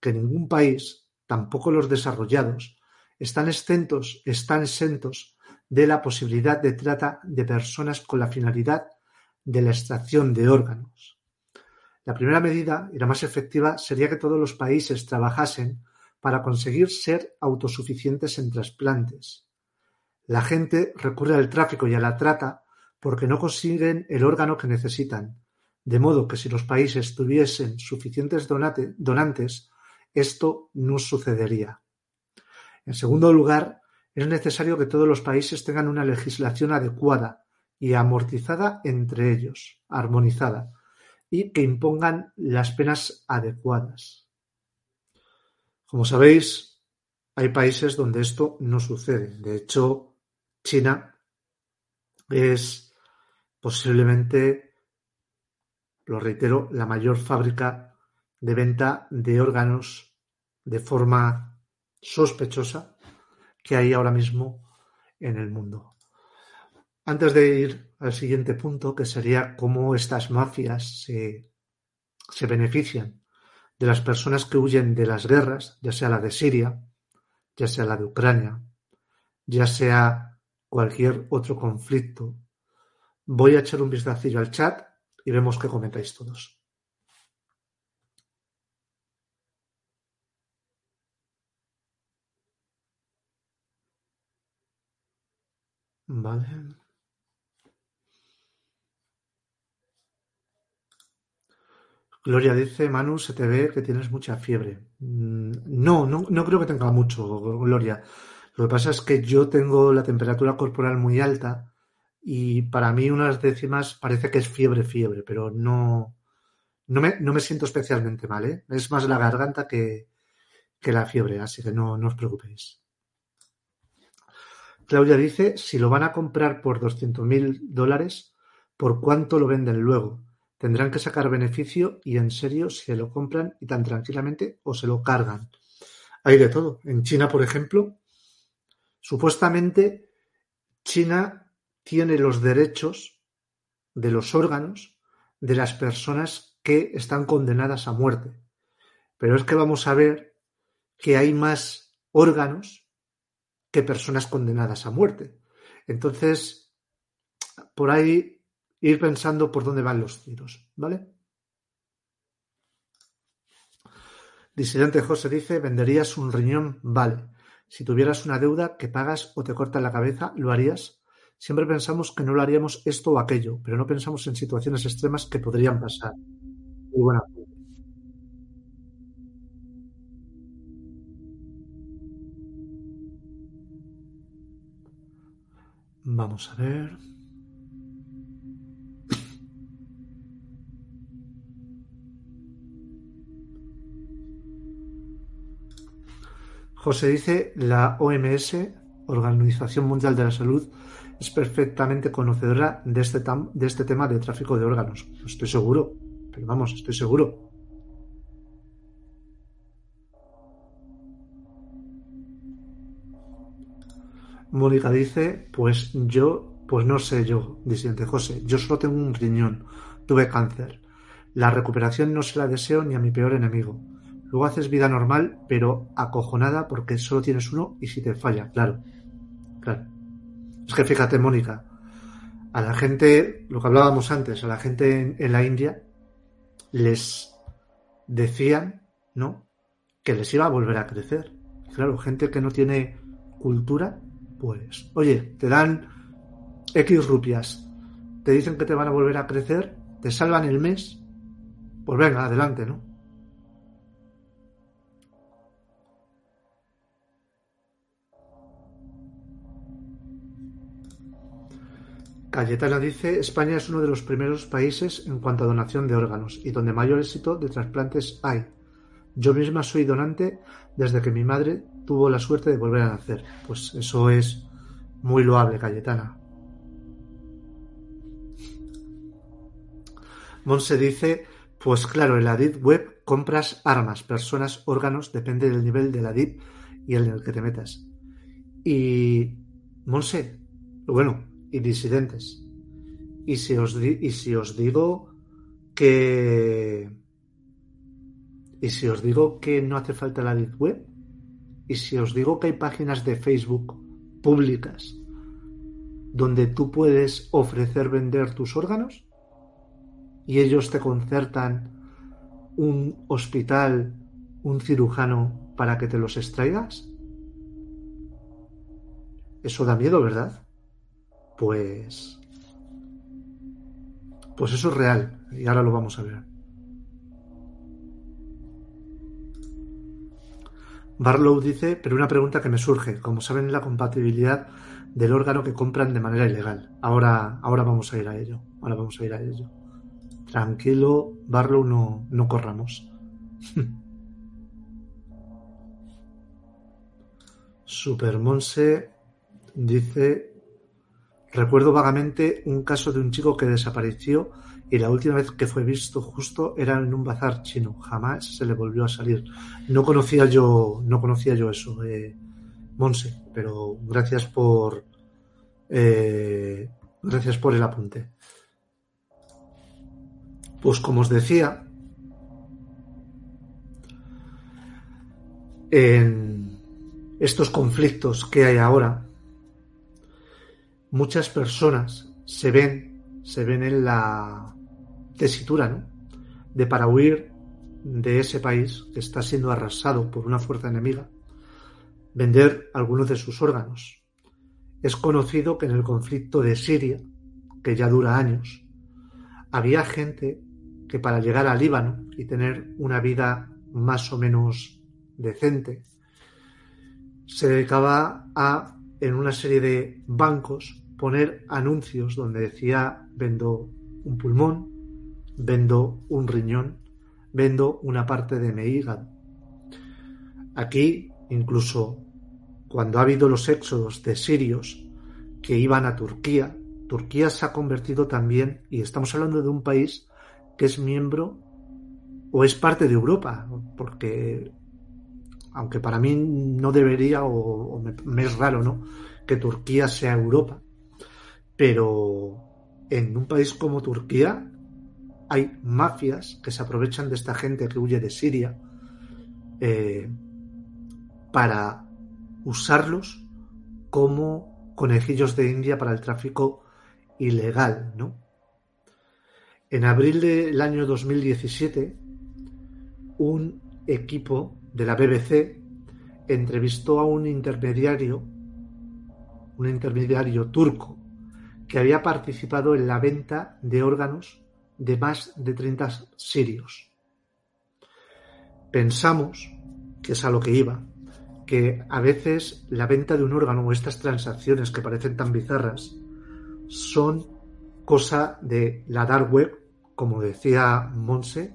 que ningún país, tampoco los desarrollados, están exentos, están exentos de la posibilidad de trata de personas con la finalidad de la extracción de órganos. La primera medida y la más efectiva sería que todos los países trabajasen para conseguir ser autosuficientes en trasplantes. La gente recurre al tráfico y a la trata porque no consiguen el órgano que necesitan, de modo que si los países tuviesen suficientes donantes, esto no sucedería. En segundo lugar, es necesario que todos los países tengan una legislación adecuada y amortizada entre ellos, armonizada, y que impongan las penas adecuadas. Como sabéis, hay países donde esto no sucede. De hecho, China es posiblemente, lo reitero, la mayor fábrica de venta de órganos de forma sospechosa que hay ahora mismo en el mundo. Antes de ir al siguiente punto, que sería cómo estas mafias se, se benefician de las personas que huyen de las guerras, ya sea la de Siria, ya sea la de Ucrania, ya sea cualquier otro conflicto Voy a echar un vistacillo al chat y vemos qué comentáis todos. Vale. Gloria dice, Manu, se te ve que tienes mucha fiebre. Mm, no, no, no creo que tenga mucho, Gloria. Lo que pasa es que yo tengo la temperatura corporal muy alta y para mí unas décimas parece que es fiebre, fiebre, pero no, no, me, no me siento especialmente mal, ¿eh? Es más la garganta que, que la fiebre, así que no, no os preocupéis. Claudia dice, si lo van a comprar por 200.000 dólares, ¿por cuánto lo venden luego? Tendrán que sacar beneficio y en serio se lo compran y tan tranquilamente o se lo cargan. Hay de todo. En China, por ejemplo, supuestamente China tiene los derechos de los órganos de las personas que están condenadas a muerte. Pero es que vamos a ver que hay más órganos que personas condenadas a muerte. Entonces, por ahí ir pensando por dónde van los tiros, ¿vale? Disidente José dice, ¿venderías un riñón? Vale. Si tuvieras una deuda que pagas o te cortan la cabeza, ¿lo harías? Siempre pensamos que no lo haríamos esto o aquello, pero no pensamos en situaciones extremas que podrían pasar. Muy buena Vamos a ver. José dice, la OMS, Organización Mundial de la Salud, es perfectamente conocedora de este, de este tema de tráfico de órganos. Estoy seguro, pero vamos, estoy seguro. Mónica dice, pues yo, pues no sé yo, disidente José, yo solo tengo un riñón, tuve cáncer. La recuperación no se la deseo ni a mi peor enemigo. Luego haces vida normal, pero acojonada porque solo tienes uno y si te falla, claro. Claro. Es que fíjate, Mónica, a la gente, lo que hablábamos antes, a la gente en, en la India les decían, ¿no? Que les iba a volver a crecer. Claro, gente que no tiene cultura, pues, oye, te dan X rupias, te dicen que te van a volver a crecer, te salvan el mes, pues venga, adelante, ¿no? Cayetana dice, España es uno de los primeros países en cuanto a donación de órganos y donde mayor éxito de trasplantes hay. Yo misma soy donante desde que mi madre tuvo la suerte de volver a nacer. Pues eso es muy loable, Cayetana. Monse dice, pues claro, en la web compras armas, personas, órganos, depende del nivel de la DIP y el en el que te metas. Y Monse, bueno, y disidentes. Y si os, y si os digo que... Y si os digo que no hace falta la Deep Web, y si os digo que hay páginas de Facebook públicas donde tú puedes ofrecer vender tus órganos y ellos te concertan un hospital, un cirujano para que te los extraigas, eso da miedo, ¿verdad? pues pues eso es real y ahora lo vamos a ver. Barlow dice, pero una pregunta que me surge, como saben la compatibilidad del órgano que compran de manera ilegal. Ahora, ahora vamos a ir a ello. Ahora vamos a ir a ello. Tranquilo, Barlow, no, no corramos. Supermonse dice Recuerdo vagamente un caso de un chico que desapareció y la última vez que fue visto justo era en un bazar chino. Jamás se le volvió a salir. No conocía yo, no conocía yo eso, eh, Monse, pero gracias por, eh, gracias por el apunte. Pues como os decía, en estos conflictos que hay ahora, muchas personas se ven, se ven en la tesitura, ¿no? De para huir de ese país que está siendo arrasado por una fuerza enemiga, vender algunos de sus órganos. Es conocido que en el conflicto de Siria, que ya dura años, había gente que para llegar al Líbano y tener una vida más o menos decente, se dedicaba a, en una serie de bancos, poner anuncios donde decía vendo un pulmón, vendo un riñón, vendo una parte de mi hígado. Aquí, incluso cuando ha habido los éxodos de sirios que iban a Turquía, Turquía se ha convertido también, y estamos hablando de un país que es miembro o es parte de Europa, porque aunque para mí no debería o, me, me, es raro, ¿no? Que Turquía sea Europa, pero en un país como Turquía hay mafias que se aprovechan de esta gente que huye de Siria eh, para usarlos como conejillos de India para el tráfico ilegal, ¿no? En abril del año 2017, un equipo de la BBC entrevistó a un intermediario, un intermediario turco, que había participado en la venta de órganos de más de 30 sirios. Pensamos, que es a lo que iba, que a veces la venta de un órgano o estas transacciones que parecen tan bizarras son cosa de la dark web, como decía Monse,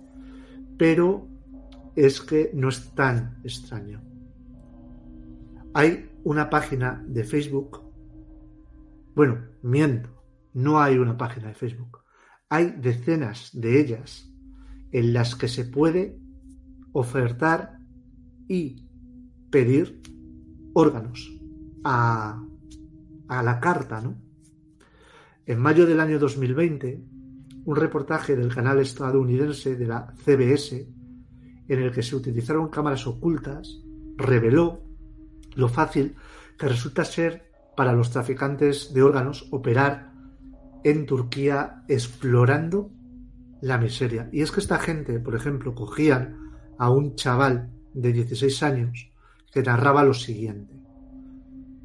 pero es que no es tan extraño. Hay una página de Facebook bueno, miento, no hay una página de Facebook. Hay decenas de ellas en las que se puede ofertar y pedir órganos a, a la carta, ¿no? En mayo del año 2020, un reportaje del canal estadounidense de la CBS en el que se utilizaron cámaras ocultas reveló lo fácil que resulta ser para los traficantes de órganos operar en Turquía explorando la miseria. Y es que esta gente, por ejemplo, cogían a un chaval de 16 años que narraba lo siguiente.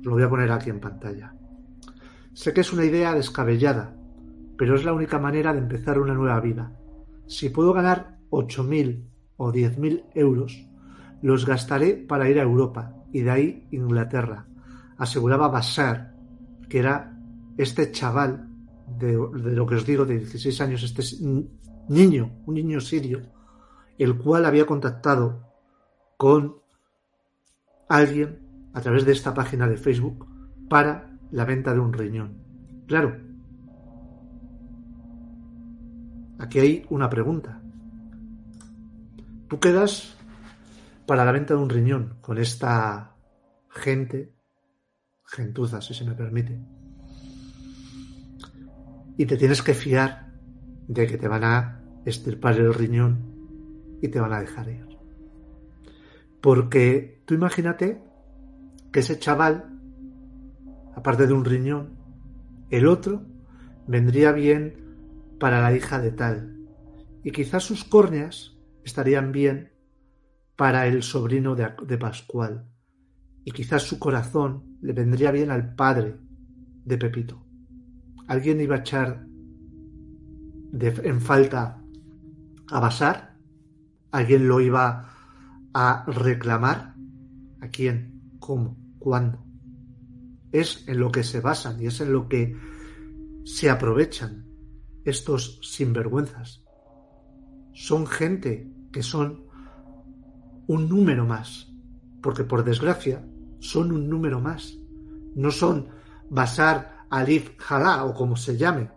Lo voy a poner aquí en pantalla. Sé que es una idea descabellada, pero es la única manera de empezar una nueva vida. Si puedo ganar 8.000 o 10.000 euros, los gastaré para ir a Europa y de ahí Inglaterra, aseguraba Bashar, que era este chaval de, lo que os digo de 16 años, este niño, un niño sirio, el cual había contactado con alguien a través de esta página de Facebook para la venta de un riñón. Claro, aquí hay una pregunta. Tú quedas para la venta de un riñón con esta gente, gentuza, si se me permite, y te tienes que fiar de que te van a estirpar el riñón y te van a dejar ir. Porque tú imagínate que ese chaval, aparte de un riñón, el otro vendría bien para la hija de tal. Y quizás sus córneas estarían bien para el sobrino de, de Pascual. Y quizás su corazón le vendría bien al padre de Pepito. ¿Alguien iba a echar en falta a Basar? ¿Alguien lo iba a reclamar? ¿A quién? ¿Cómo? ¿Cuándo? Es en lo que se basan y es en lo que se aprovechan estos sinvergüenzas. Son gente que son un número más, porque por desgracia son un número más. No son Basar Alif Jalá o como se llame,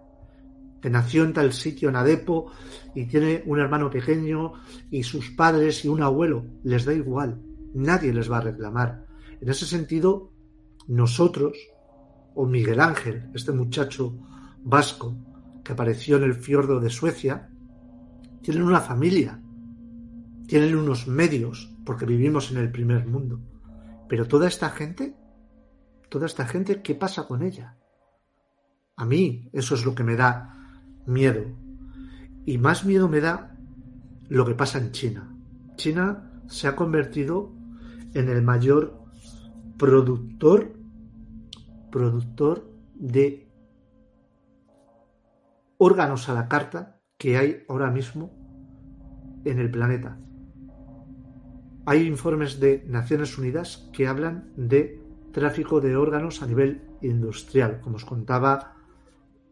que nació en tal sitio, en Adepo, y tiene un hermano pequeño y sus padres y un abuelo, les da igual, nadie les va a reclamar. En ese sentido, nosotros, o Miguel Ángel, este muchacho vasco que apareció en el fiordo de Suecia, tienen una familia, tienen unos medios, porque vivimos en el primer mundo. Pero toda esta gente, toda esta gente, ¿qué pasa con ella? A mí eso es lo que me da miedo. Y más miedo me da lo que pasa en China. China se ha convertido en el mayor productor productor de órganos a la carta que hay ahora mismo en el planeta. Hay informes de Naciones Unidas que hablan de tráfico de órganos a nivel industrial, como os contaba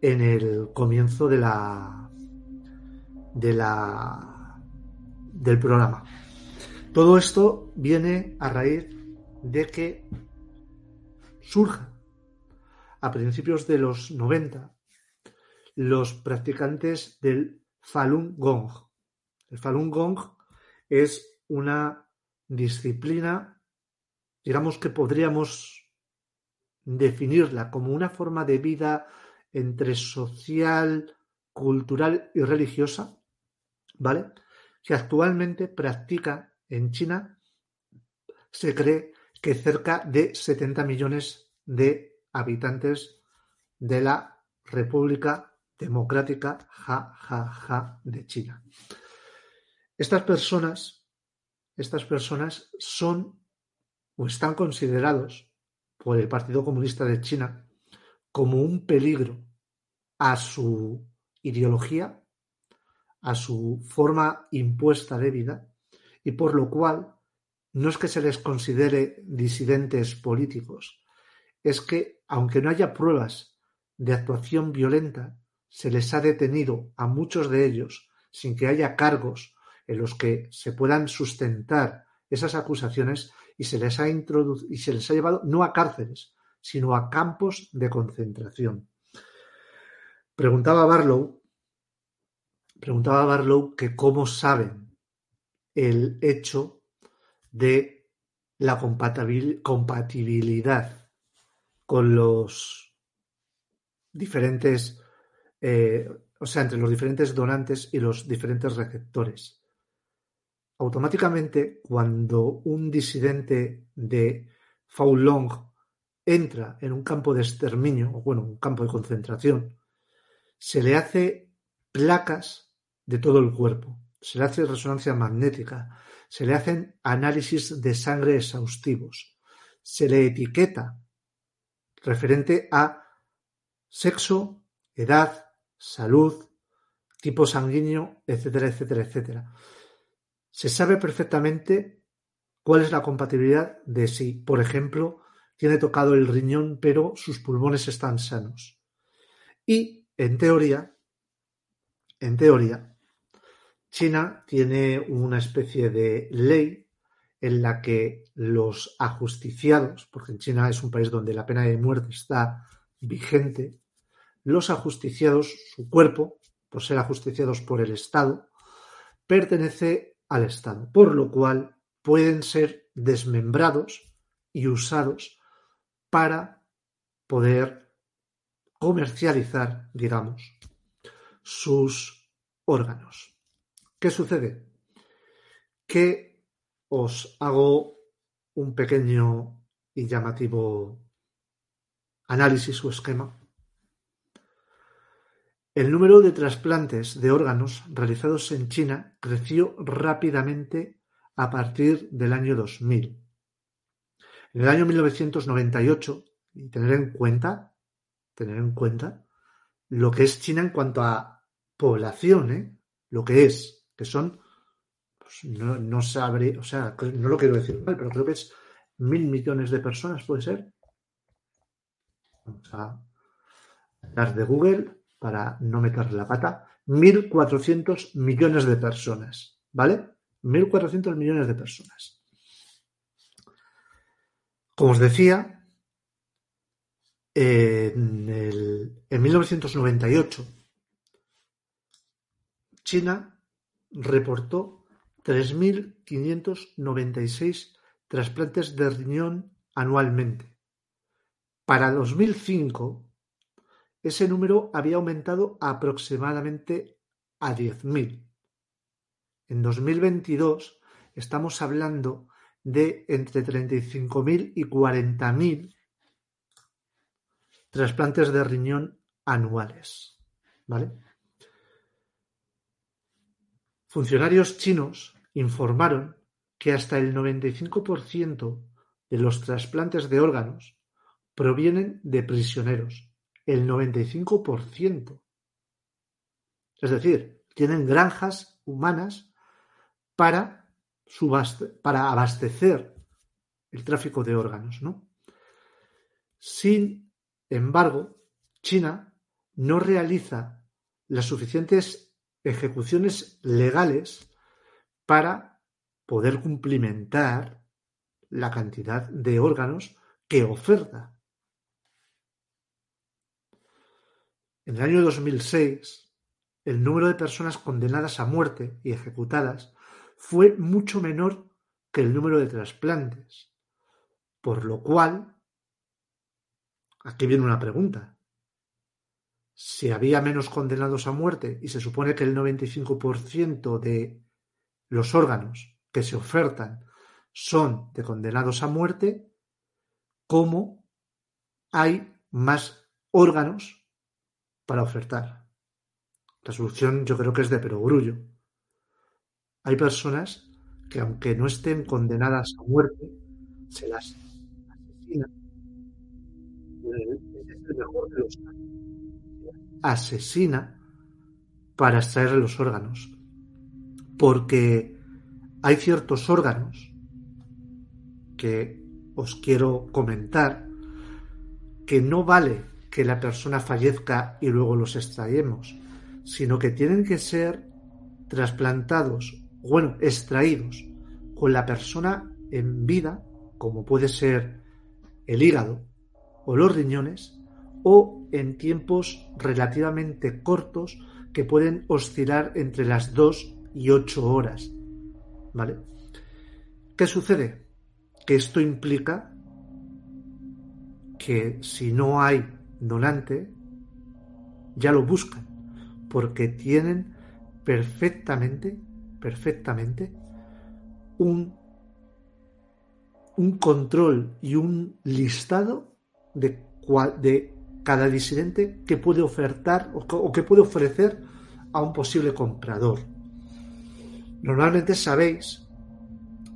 en el comienzo de la, de la del programa. Todo esto viene a raíz de que surja a principios de los 90 los practicantes del Falun Gong. El Falun Gong es una disciplina, digamos que podríamos definirla como una forma de vida entre social, cultural y religiosa, ¿vale? Que actualmente practica en China, se cree que cerca de 70 millones de habitantes de la República Democrática de China. Estas personas, estas personas son o están considerados por el Partido Comunista de China como un peligro a su ideología, a su forma impuesta de vida, y por lo cual no es que se les considere disidentes políticos, es que, aunque no haya pruebas de actuación violenta, se les ha detenido a muchos de ellos sin que haya cargos en los que se puedan sustentar esas acusaciones y se les ha introducido y se les ha llevado no a cárceles, sino a campos de concentración. Preguntaba Barlow, preguntaba Barlow que cómo saben el hecho de la compatibilidad con los diferentes eh, o sea, entre los diferentes donantes y los diferentes receptores. Automáticamente, cuando un disidente de Faulong entra en un campo de exterminio, o bueno, un campo de concentración, se le hace placas de todo el cuerpo, se le hace resonancia magnética, se le hacen análisis de sangre exhaustivos, se le etiqueta referente a sexo, edad, salud, tipo sanguíneo, etcétera, etcétera, etcétera. Se sabe perfectamente cuál es la compatibilidad de si, por ejemplo, tiene tocado el riñón pero sus pulmones están sanos. Y, en teoría, en teoría, China tiene una especie de ley en la que los ajusticiados, porque en China es un país donde la pena de muerte está vigente, los ajusticiados, su cuerpo, por ser ajusticiados por el Estado, pertenece al Estado, por lo cual pueden ser desmembrados y usados para poder comercializar, digamos, sus órganos. ¿Qué sucede? Que os hago un pequeño y llamativo análisis o esquema. El número de trasplantes de órganos realizados en China creció rápidamente a partir del año 2000. En el año 1998, y tener en cuenta, tener en cuenta lo que es China en cuanto a población, ¿eh? lo que es que son, pues, no, no sabré, o sea, no lo quiero decir mal, pero creo que es mil millones de personas, puede ser. Vamos a hablar de Google para no meterle la pata. 1.400 millones de personas, ¿vale? 1.400 millones de personas. Como os decía, en, el, en 1998, China reportó 3.596 trasplantes de riñón anualmente. Para 2005, ese número había aumentado aproximadamente a 10.000. En 2022 estamos hablando de entre 35.000 y 40.000 trasplantes de riñón anuales. ¿Vale? Funcionarios chinos informaron que hasta el 95% de los trasplantes de órganos provienen de prisioneros. El 95%. Es decir, tienen granjas humanas para, para abastecer el tráfico de órganos. ¿no? Sin embargo, China no realiza las suficientes ejecuciones legales para poder cumplimentar la cantidad de órganos que oferta. En el año 2006, el número de personas condenadas a muerte y ejecutadas fue mucho menor que el número de trasplantes, por lo cual, aquí viene una pregunta, si había menos condenados a muerte y se supone que el 95% de los órganos que se ofertan son de condenados a muerte, ¿cómo hay más órganos para ofertar? La solución yo creo que es de perogrullo. Hay personas que aunque no estén condenadas a muerte, se las asesinan. Es el mejor de los asesina para extraer los órganos. Porque hay ciertos órganos que os quiero comentar que no vale que la persona fallezca y luego los extraemos, sino que tienen que ser trasplantados, bueno, extraídos con la persona en vida, como puede ser el hígado o los riñones, o en tiempos relativamente cortos que pueden oscilar entre las 2 y 8 horas. ¿Vale? ¿Qué sucede? Que esto implica que si no hay donante, ya lo buscan. porque tienen perfectamente, perfectamente un, un control y un listado de, de cada disidente que puede ofertar o que puede ofrecer a un posible comprador. Normalmente sabéis,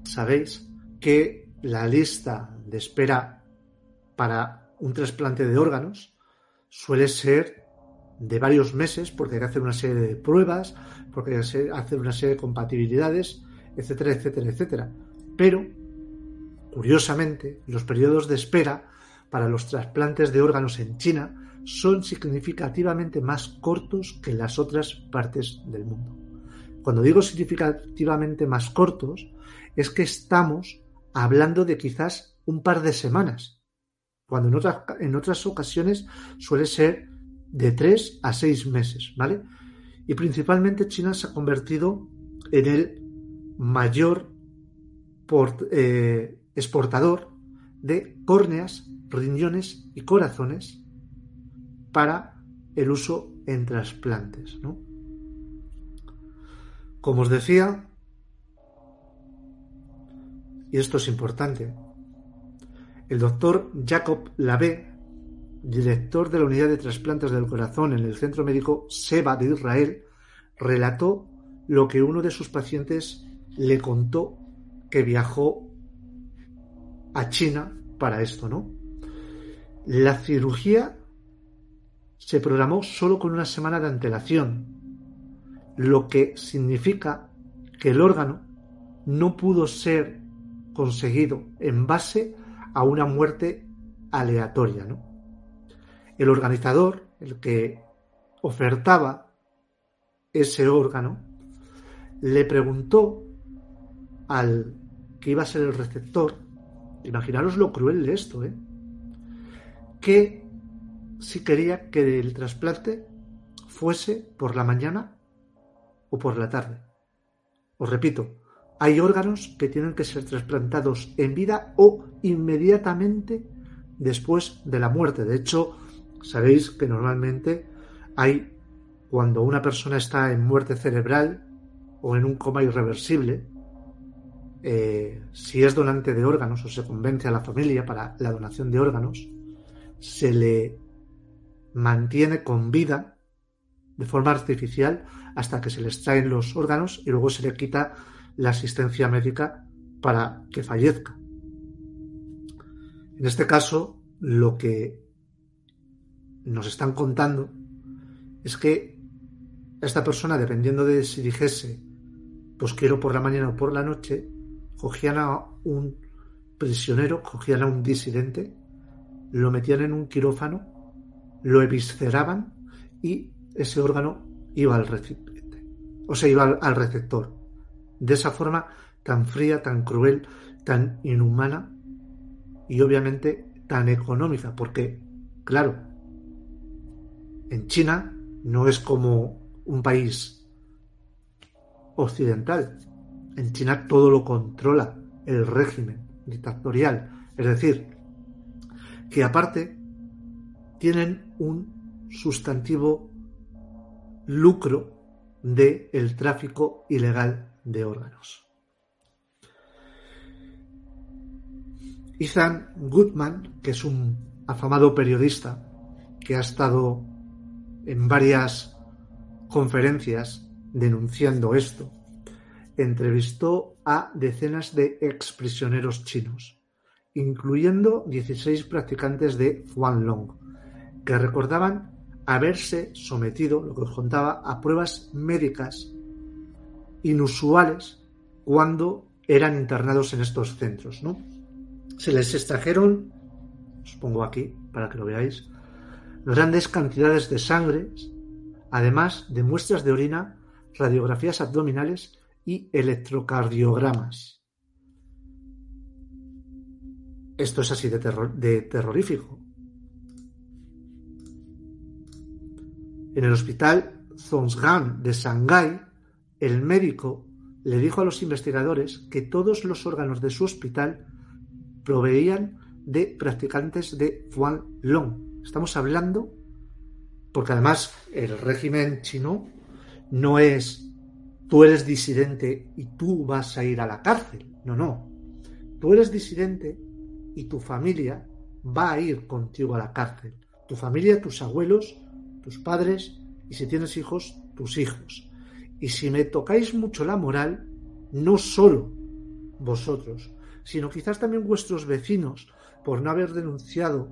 sabéis que la lista de espera para un trasplante de órganos suele ser de varios meses porque hay que hacer una serie de pruebas, porque hacer una serie de compatibilidades, etcétera, etcétera, etcétera. Pero, curiosamente, los periodos de espera para los trasplantes de órganos en China son significativamente más cortos que en las otras partes del mundo. Cuando digo significativamente más cortos, es que estamos hablando de quizás un par de semanas, cuando en otras, en otras ocasiones suele ser de tres a seis meses, ¿vale? Y principalmente China se ha convertido en el mayor eh, exportador de córneas, riñones y corazones para el uso en trasplantes, ¿no? Como os decía, y esto es importante, el doctor Jacob Labé, director de la unidad de trasplantes del corazón en el centro médico Seba de Israel, relató lo que uno de sus pacientes le contó que viajó a China para esto, ¿no? La cirugía se programó solo con una semana de antelación lo que significa que el órgano no pudo ser conseguido en base a una muerte aleatoria. ¿no? El organizador, el que ofertaba ese órgano, le preguntó al que iba a ser el receptor, imaginaros lo cruel de esto, ¿eh? que si quería que el trasplante fuese por la mañana o por la tarde. Os repito, hay órganos que tienen que ser trasplantados en vida o inmediatamente después de la muerte. De hecho, sabéis que normalmente hay, cuando una persona está en muerte cerebral o en un coma irreversible, eh, si es donante de órganos o se convence a la familia para la donación de órganos, se le mantiene con vida de forma artificial hasta que se le extraen los órganos y luego se le quita la asistencia médica para que fallezca. En este caso, lo que nos están contando es que esta persona, dependiendo de si dijese, pues quiero por la mañana o por la noche, cogían a un prisionero, cogían a un disidente, lo metían en un quirófano, lo evisceraban y ese órgano iba al recipiente, o sea, iba al, receptor. De esa forma tan fría, tan cruel, tan inhumana y obviamente tan económica, porque, claro, en China no es como un país occidental. En China todo lo controla el régimen dictatorial. Es decir, que aparte tienen un sustantivo lucro del el tráfico ilegal de órganos. Ethan Goodman, que es un afamado periodista que ha estado en varias conferencias denunciando esto, entrevistó a decenas de exprisioneros chinos, incluyendo 16 practicantes de Long, que recordaban haberse sometido, lo que os contaba, a pruebas médicas inusuales cuando eran internados en estos centros. ¿no? Se les extrajeron, os pongo aquí para que lo veáis, grandes cantidades de sangre, además de muestras de orina, radiografías abdominales y electrocardiogramas. Esto es así de, terrorífico. En el hospital Zhongshan de Shanghái, el médico le dijo a los investigadores que todos los órganos de su hospital proveían de practicantes de Long. Estamos hablando Porque además el régimen chino no es tú eres disidente y tú vas a ir a la cárcel. No, no. Tú eres disidente y tu familia va a ir contigo a la cárcel. Tu familia, tus abuelos, tus padres y si tienes hijos, tus hijos. Y si me tocáis mucho la moral, no solo vosotros, sino quizás también vuestros vecinos, por no haber denunciado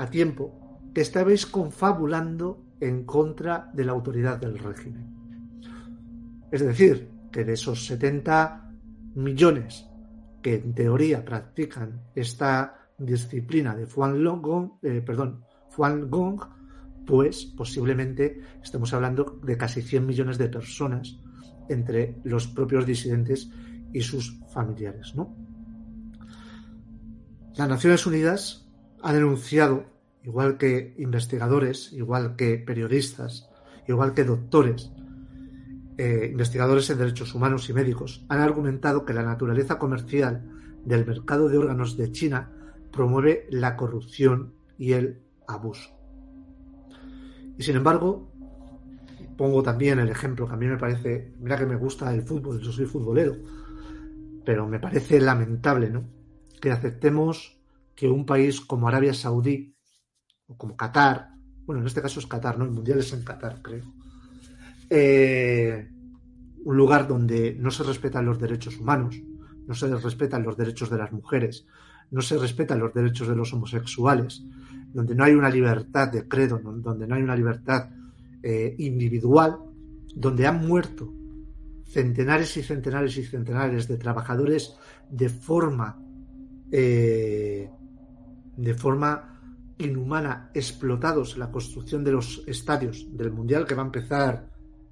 a tiempo que estabais confabulando en contra de la autoridad del régimen. Es decir, que de esos 70 millones que en teoría practican esta disciplina de Fuan Gong, eh, perdón, Gong, pues posiblemente estemos hablando de casi 100 millones de personas entre los propios disidentes y sus familiares, ¿no? Las Naciones Unidas ha denunciado, igual que investigadores, igual que periodistas, igual que doctores, eh, investigadores en derechos humanos y médicos, han argumentado que la naturaleza comercial del mercado de órganos de China promueve la corrupción y el abuso. Y sin embargo, pongo también el ejemplo que a mí me parece, mira que me gusta el fútbol, yo soy futbolero, pero me parece lamentable, ¿no? Que aceptemos que un país como Arabia Saudí o como Qatar, bueno, en este caso es Qatar, ¿no? El mundial es en Qatar, creo. Eh, un lugar donde no se respetan los derechos humanos, no se respetan los derechos de las mujeres, no se respetan los derechos de los homosexuales, donde no hay una libertad de credo, donde no hay una libertad eh, individual, donde han muerto centenares y centenares y centenares de trabajadores de forma eh, de forma inhumana explotados la construcción de los estadios del mundial que va a empezar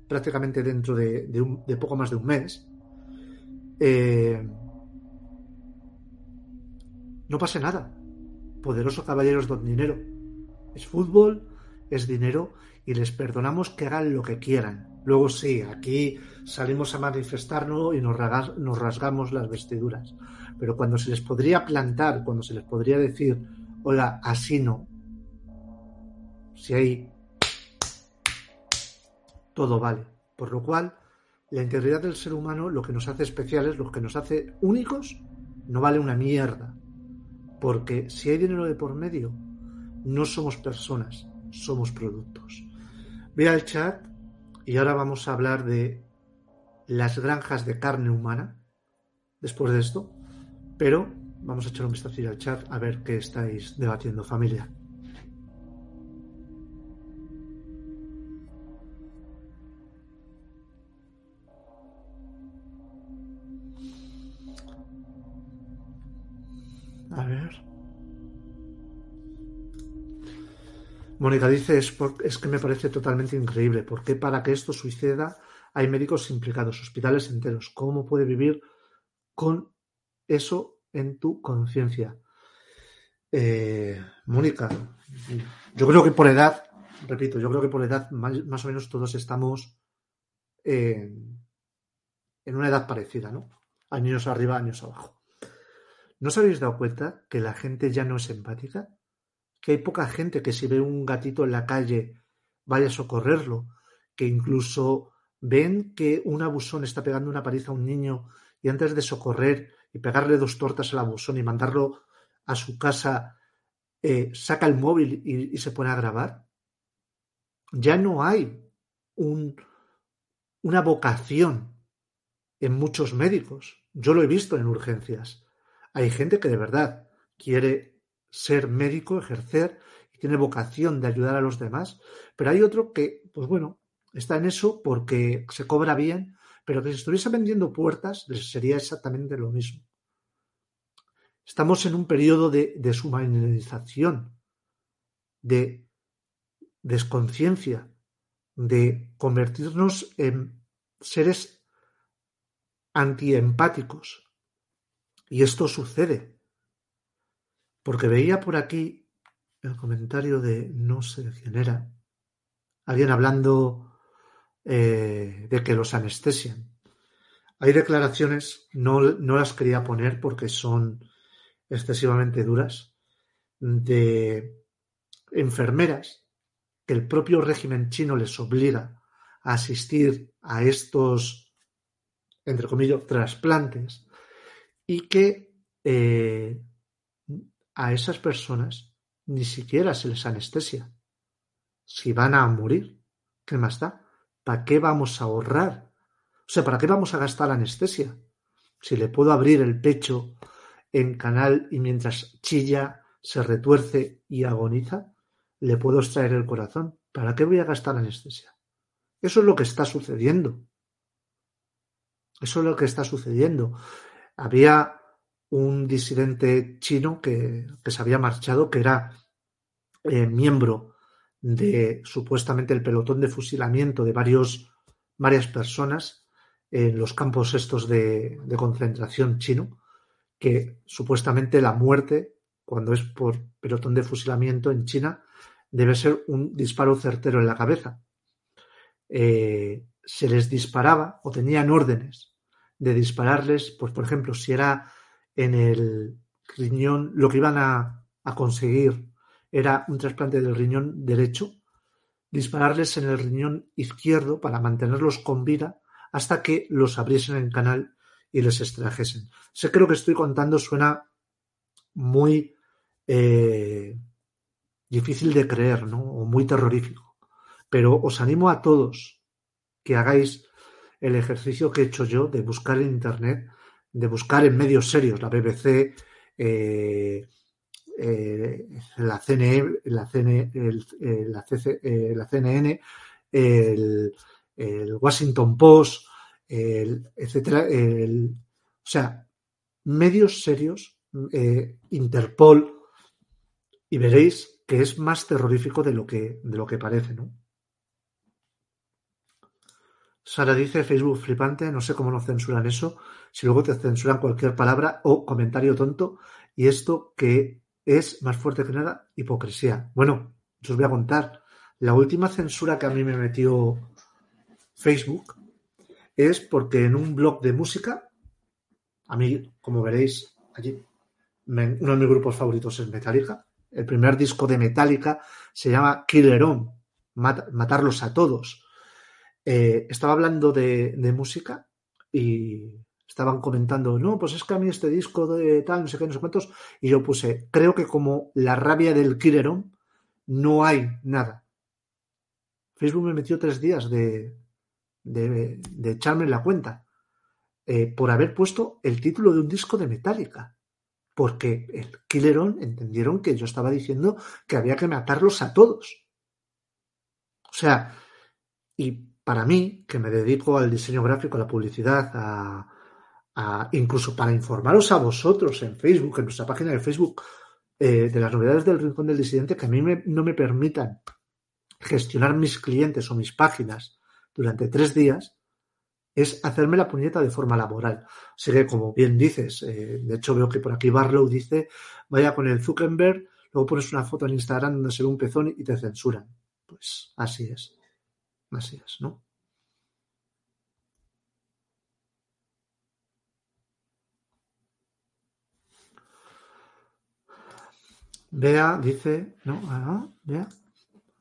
prácticamente dentro de, poco más de un mes eh, no pase nada. Poderosos caballeros don dinero. Es fútbol es dinero y les perdonamos que hagan lo que quieran. Luego sí, aquí salimos a manifestarnos y nos, rasgamos las vestiduras. Pero cuando se les podría plantar, cuando se les podría decir, hola, así no. Si hay... Todo vale. Por lo cual, la integridad del ser humano lo que nos hace especiales, lo que nos hace únicos, no vale una mierda. Porque si hay dinero de por medio, no somos personas, somos productos. Ve al chat y ahora vamos a hablar de las granjas de carne humana, después de esto, pero vamos a echar un vistazo al chat a ver qué estáis debatiendo familia. A ver. Mónica dice, es, es que me parece totalmente increíble. ¿Por qué para que esto suceda hay médicos implicados, hospitales enteros? ¿Cómo puede vivir con eso en tu conciencia? Eh, Mónica, yo creo que por edad, repito, yo creo que por edad más, o menos todos estamos en, en una edad parecida, ¿no? Años arriba, años abajo. ¿No os habéis dado cuenta que la gente ya no es empática? que hay poca gente que si ve un gatito en la calle vaya a socorrerlo, que incluso ven que un abusón está pegando una paliza a un niño y antes de socorrer y pegarle dos tortas al abusón y mandarlo a su casa, eh, saca el móvil y, y, se pone a grabar. Ya no hay un, una vocación en muchos médicos. Yo lo he visto en urgencias. Hay gente que de verdad quiere ser médico, ejercer y tiene vocación de ayudar a los demás, pero hay otro que, pues bueno, está en eso porque se cobra bien, pero que si estuviese vendiendo puertas sería exactamente lo mismo. Estamos en un periodo de deshumanización, de desconciencia, de convertirnos en seres antiempáticos. Y esto sucede. Porque veía por aquí el comentario de no sé quién era, alguien hablando eh, de que los anestesian. Hay declaraciones, no, no las quería poner porque son excesivamente duras, de enfermeras que el propio régimen chino les obliga a asistir a estos, entre comillas, trasplantes y que eh, a esas personas ni siquiera se les anestesia. Si van a morir, ¿qué más da? ¿Para qué vamos a ahorrar? O sea, ¿para qué vamos a gastar anestesia? Si le puedo abrir el pecho en canal y mientras chilla, se retuerce y agoniza, le puedo extraer el corazón. ¿Para qué voy a gastar anestesia? Eso es lo que está sucediendo. Eso es lo que está sucediendo. Había un disidente chino que, se había marchado, que era eh, miembro de supuestamente el pelotón de fusilamiento de varios, varias personas en los campos estos de, de concentración chino, que supuestamente la muerte, cuando es por pelotón de fusilamiento en China, debe ser un disparo certero en la cabeza. Eh, se les disparaba o tenían órdenes de dispararles, pues por ejemplo, si era en el riñón, lo que iban a, a conseguir era un trasplante del riñón derecho, dispararles en el riñón izquierdo para mantenerlos con vida hasta que los abriesen en canal y les extrajesen. Sé que lo que estoy contando suena muy eh, difícil de creer, ¿no? O muy terrorífico. Pero os animo a todos que hagáis el ejercicio que he hecho yo de buscar en Internet, de buscar en medios serios, la BBC, eh, eh, la CNE, la, CNE, la, la, CNN, el, el Washington Post, el, etcétera, el, o sea, medios serios, eh, Interpol, y veréis que es más terrorífico de lo que, de lo que parece, ¿no? Sara dice Facebook flipante, no sé cómo nos censuran eso, si luego te censuran cualquier palabra o comentario tonto, y esto que es más fuerte que nada, hipocresía. Bueno, os voy a contar. La última censura que a mí me metió Facebook es porque en un blog de música, a mí, como veréis allí, uno de mis grupos favoritos es Metallica. El primer disco de Metallica se llama Killer On, Matarlos a Todos. Eh, estaba hablando de, música y estaban comentando, no, pues es que a mí este disco de tal, no sé qué, no sé cuántos, y yo puse, creo que como la rabia del Killer On, no hay nada. Facebook me metió tres días de, de, echarme la cuenta eh, por haber puesto el título de un disco de Metallica. Porque el Killerón entendieron que yo estaba diciendo que había que matarlos a todos. O sea, y para mí, que me dedico al diseño gráfico, a la publicidad, a, incluso para informaros a vosotros en Facebook, en nuestra página de Facebook, eh, de las novedades del Rincón del Disidente, que a mí no me permitan gestionar mis clientes o mis páginas durante tres días es hacerme la puñeta de forma laboral. Así que, como bien dices, eh, de hecho veo que por aquí Barlow dice, vaya con el Zuckerberg, luego pones una foto en Instagram donde se ve un pezón y te censuran. Pues así es. Así es, ¿no? Vea, dice, no, ah, vea,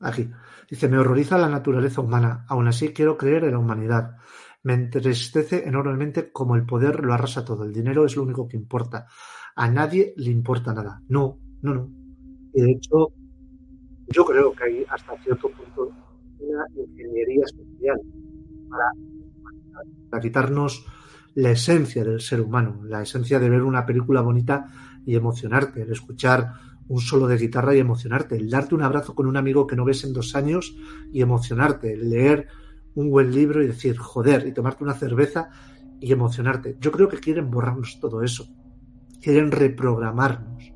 aquí. Dice, me horroriza la naturaleza humana, aún así quiero creer en la humanidad. Me entristece enormemente como el poder lo arrasa todo. El dinero es lo único que importa. A nadie le importa nada. No, no, no. Y de hecho, yo creo que hay hasta cierto punto una ingeniería especial para, para quitarnos la esencia del ser humano, la esencia de ver una película bonita y emocionarte, el escuchar un solo de guitarra y emocionarte, el darte un abrazo con un amigo que no ves en dos años y emocionarte, el leer un buen libro y decir, joder, y tomarte una cerveza y emocionarte. Yo creo que quieren borrarnos todo eso, quieren reprogramarnos,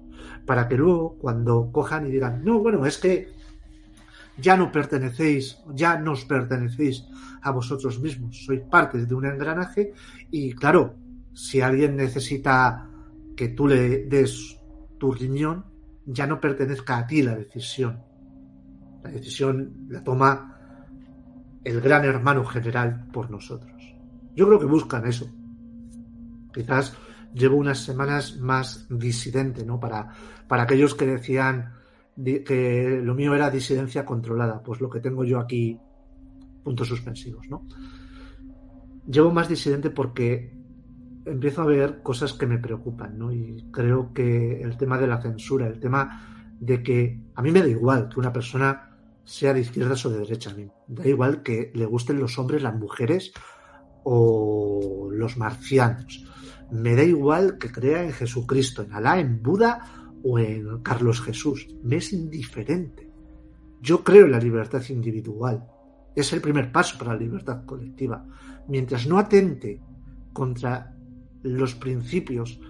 para que luego cuando cojan y digan, no, bueno, es que ya no pertenecéis, ya nos pertenecéis a vosotros mismos, sois parte de un engranaje y claro, si alguien necesita que tú le des tu riñón, ya no pertenezca a ti la decisión. La decisión la toma el gran hermano general por nosotros. Yo creo que buscan eso. Quizás llevo unas semanas más disidente, ¿no? Para, para aquellos que decían que lo mío era disidencia controlada, pues lo que tengo yo aquí, puntos suspensivos, ¿no? Llevo más disidente porque empiezo a ver cosas que me preocupan, ¿no? Y creo que el tema de la censura, el tema de que a mí me da igual que una persona sea de izquierdas o de derecha, a mí da igual que le gusten los hombres, las mujeres o los marcianos. Me da igual que crea en Jesucristo, en Alá, en Buda o en Carlos Jesús. Me es indiferente. Yo creo en la libertad individual. Es el primer paso para la libertad colectiva. Mientras no atente contra los principios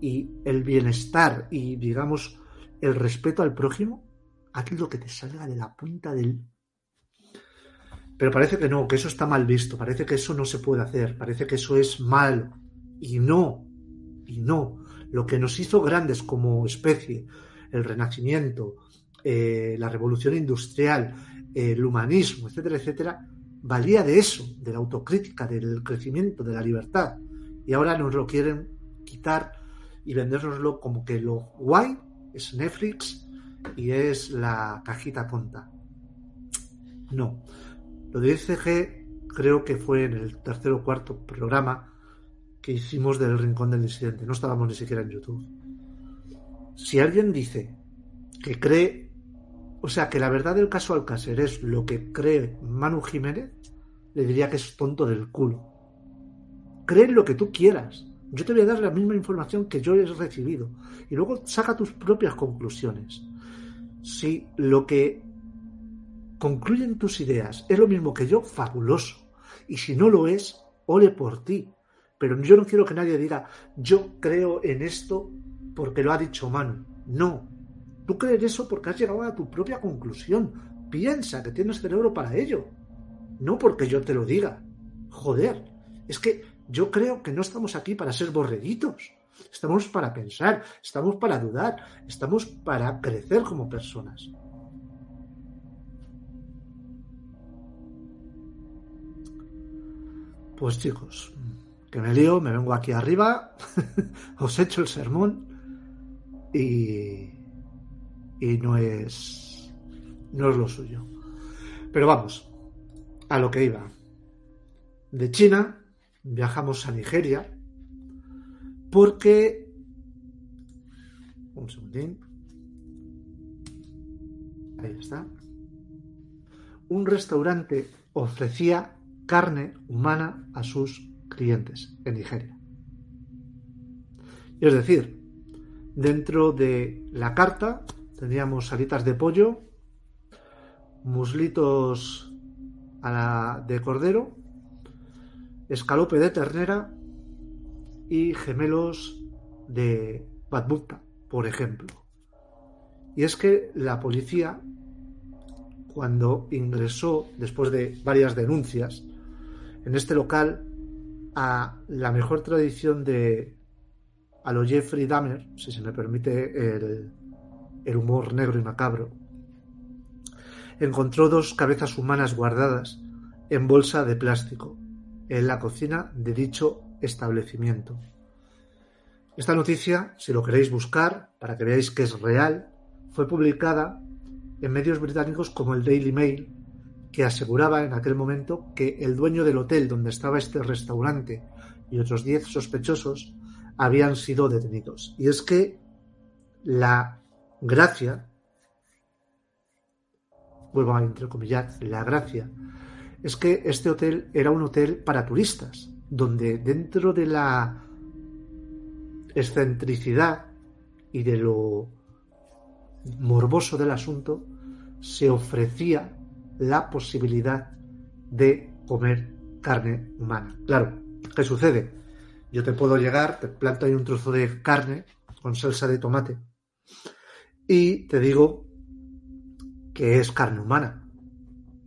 y el bienestar y, digamos, el respeto al prójimo, haz lo que te salga de la punta del... Pero parece que no, que eso está mal visto, parece que eso no se puede hacer, parece que eso es malo. Y no, y no. Lo que nos hizo grandes como especie, el renacimiento, eh, la revolución industrial, el humanismo, etcétera, etcétera, valía de eso, de la autocrítica, del crecimiento, de la libertad. Y ahora nos lo quieren quitar y vendérnoslo como que lo guay es Netflix y es la cajita tonta. No. Lo de ICG creo que fue en el tercer o cuarto programa que hicimos del Rincón del Disidente. No estábamos ni siquiera en YouTube. Si alguien dice que cree, o sea, que la verdad del caso Alcácer es lo que cree Manu Jiménez, le diría que es tonto del culo. Cree lo que tú quieras. Yo te voy a dar la misma información que yo he recibido. Y luego saca tus propias conclusiones. Si lo que concluyen tus ideas es lo mismo que yo, fabuloso. Y si no lo es, ole por ti. Pero yo no quiero que nadie diga, yo creo en esto porque lo ha dicho Manu. No. Tú crees eso porque has llegado a tu propia conclusión. Piensa que tienes cerebro para ello. No porque yo te lo diga. Joder. Es que yo creo que no estamos aquí para ser borreguitos. Estamos para pensar, estamos para dudar, estamos para crecer como personas. Pues chicos, que me lío, me vengo aquí arriba, os echo el sermón y, y no es no es lo suyo. Pero vamos, a lo que iba. De China viajamos a Nigeria porque un segundín. Ahí está. Un restaurante ofrecía carne humana a sus clientes en Nigeria. Es decir, dentro de la carta teníamos salitas de pollo, muslitos de cordero, escalope de ternera y gemelos de Batbutta, por ejemplo. Y es que la policía, cuando ingresó, después de varias denuncias, en este local, a la mejor tradición de a lo Jeffrey Dahmer, si se me permite el, el humor negro y macabro, encontró dos cabezas humanas guardadas en bolsa de plástico en la cocina de dicho establecimiento. Esta noticia, si lo queréis buscar para que veáis que es real, fue publicada en medios británicos como el Daily Mail que aseguraba en aquel momento que el dueño del hotel donde estaba este restaurante y otros 10 sospechosos habían sido detenidos. Y es que la gracia, vuelvo a entrecomillar, la gracia, es que este hotel era un hotel para turistas, donde dentro de la excentricidad y de lo morboso del asunto, se ofrecía la posibilidad de comer carne humana. Claro, ¿qué sucede? Yo te puedo llegar, te planto ahí un trozo de carne con salsa de tomate y te digo que es carne humana.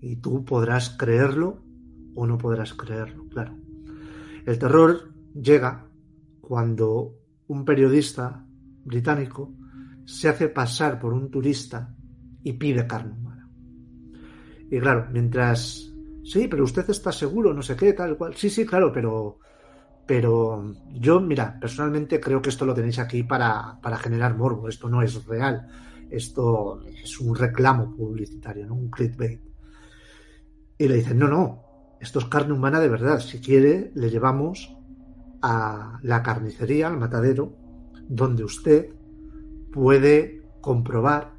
Y tú podrás creerlo o no podrás creerlo, claro. El terror llega cuando un periodista británico se hace pasar por un turista y pide carne humana. Y claro, mientras, sí, pero usted está seguro, no sé qué, tal cual. Sí, sí, claro, pero, pero yo, mira, personalmente creo que esto lo tenéis aquí para, para generar morbo, esto no es real. esto es un reclamo publicitario, ¿no? un clickbait. Y le dicen, no, no, esto es carne humana de verdad. Si quiere, le llevamos a la carnicería, al matadero, donde usted puede comprobar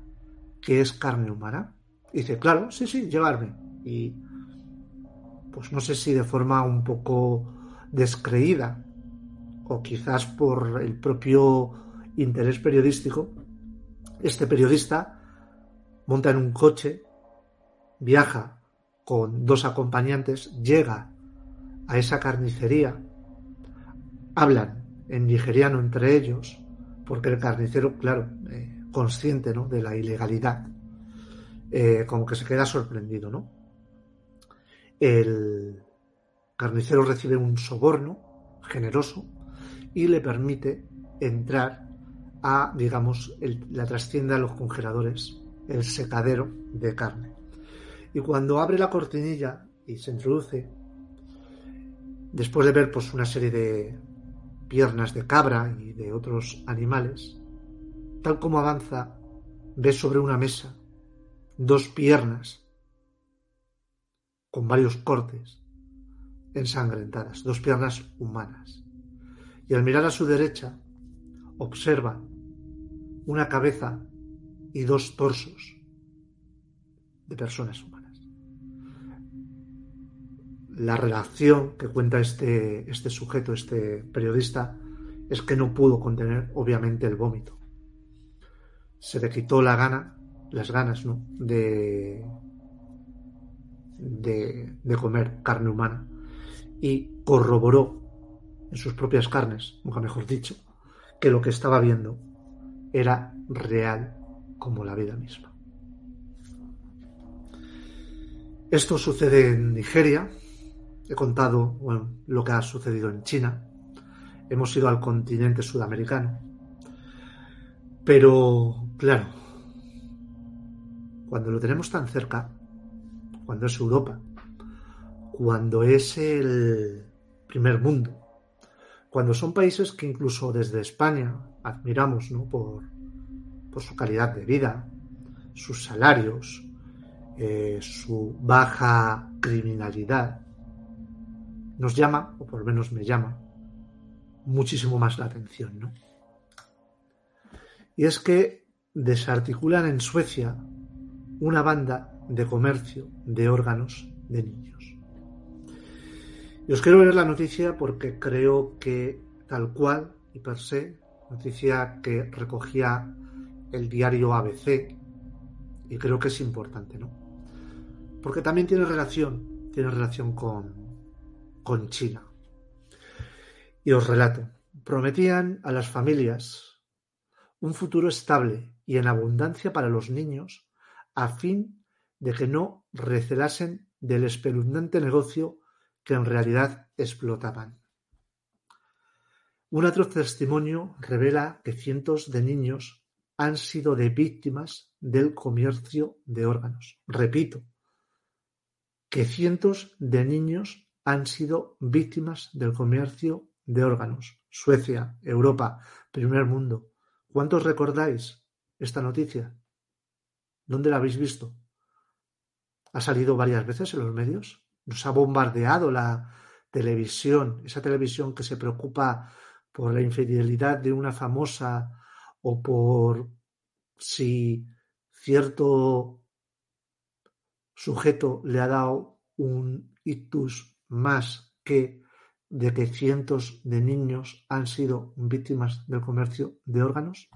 que es carne humana. Y dice, claro, sí, sí, llevarme. Y pues no sé si de forma un poco descreída o quizás por el propio interés periodístico, este periodista monta en un coche, viaja con dos acompañantes, llega a esa carnicería, hablan en nigeriano entre ellos, porque el carnicero, claro, eh, consciente ¿no? de la ilegalidad, eh, como que se queda sorprendido, ¿no? El carnicero recibe un soborno generoso y le permite entrar a, digamos, la trascienda de los congeladores, el secadero de carne. Y cuando abre la cortinilla y se introduce, después de ver pues, una serie de piernas de cabra y de otros animales, tal como avanza, ve sobre una mesa dos piernas con varios cortes ensangrentadas, dos piernas humanas. Y al mirar a su derecha, observa una cabeza y dos torsos de personas humanas. La relación que cuenta este, este sujeto, este periodista, es que no pudo contener, obviamente, el vómito. Se le quitó la gana, las ganas. De, de, de comer carne humana y corroboró en sus propias carnes, nunca mejor dicho, que lo que estaba viendo era real como la vida misma. Esto sucede en Nigeria. He contado lo que ha sucedido en China. Hemos ido al continente sudamericano. Pero, claro, cuando lo tenemos tan cerca, cuando es Europa, cuando es el primer mundo, cuando son países que incluso desde España admiramos ¿no? por, su calidad de vida, sus salarios, eh, su baja criminalidad, nos llama, o por lo menos me llama, muchísimo más la atención. ¿no? Y es que desarticulan en Suecia una banda de comercio de órganos de niños. Y os quiero leer la noticia porque creo que tal cual y per se, noticia que recogía el diario ABC, y creo que es importante, ¿no? Porque también tiene relación, tiene relación con, con China. Y os relato, prometían a las familias un futuro estable y en abundancia para los niños a fin de que no recelasen del espeluznante negocio que en realidad explotaban. Un otro testimonio revela que cientos de niños han sido de víctimas del comercio de órganos. Repito, que cientos de niños han sido víctimas del comercio de órganos. Suecia, Europa, primer mundo. ¿Cuántos recordáis esta noticia? ¿Dónde la habéis visto? ¿Ha salido varias veces en los medios? nos ha bombardeado la televisión, esa televisión que se preocupa por la infidelidad de una famosa o por si cierto sujeto le ha dado un ictus más que de que cientos de niños han sido víctimas del comercio de órganos?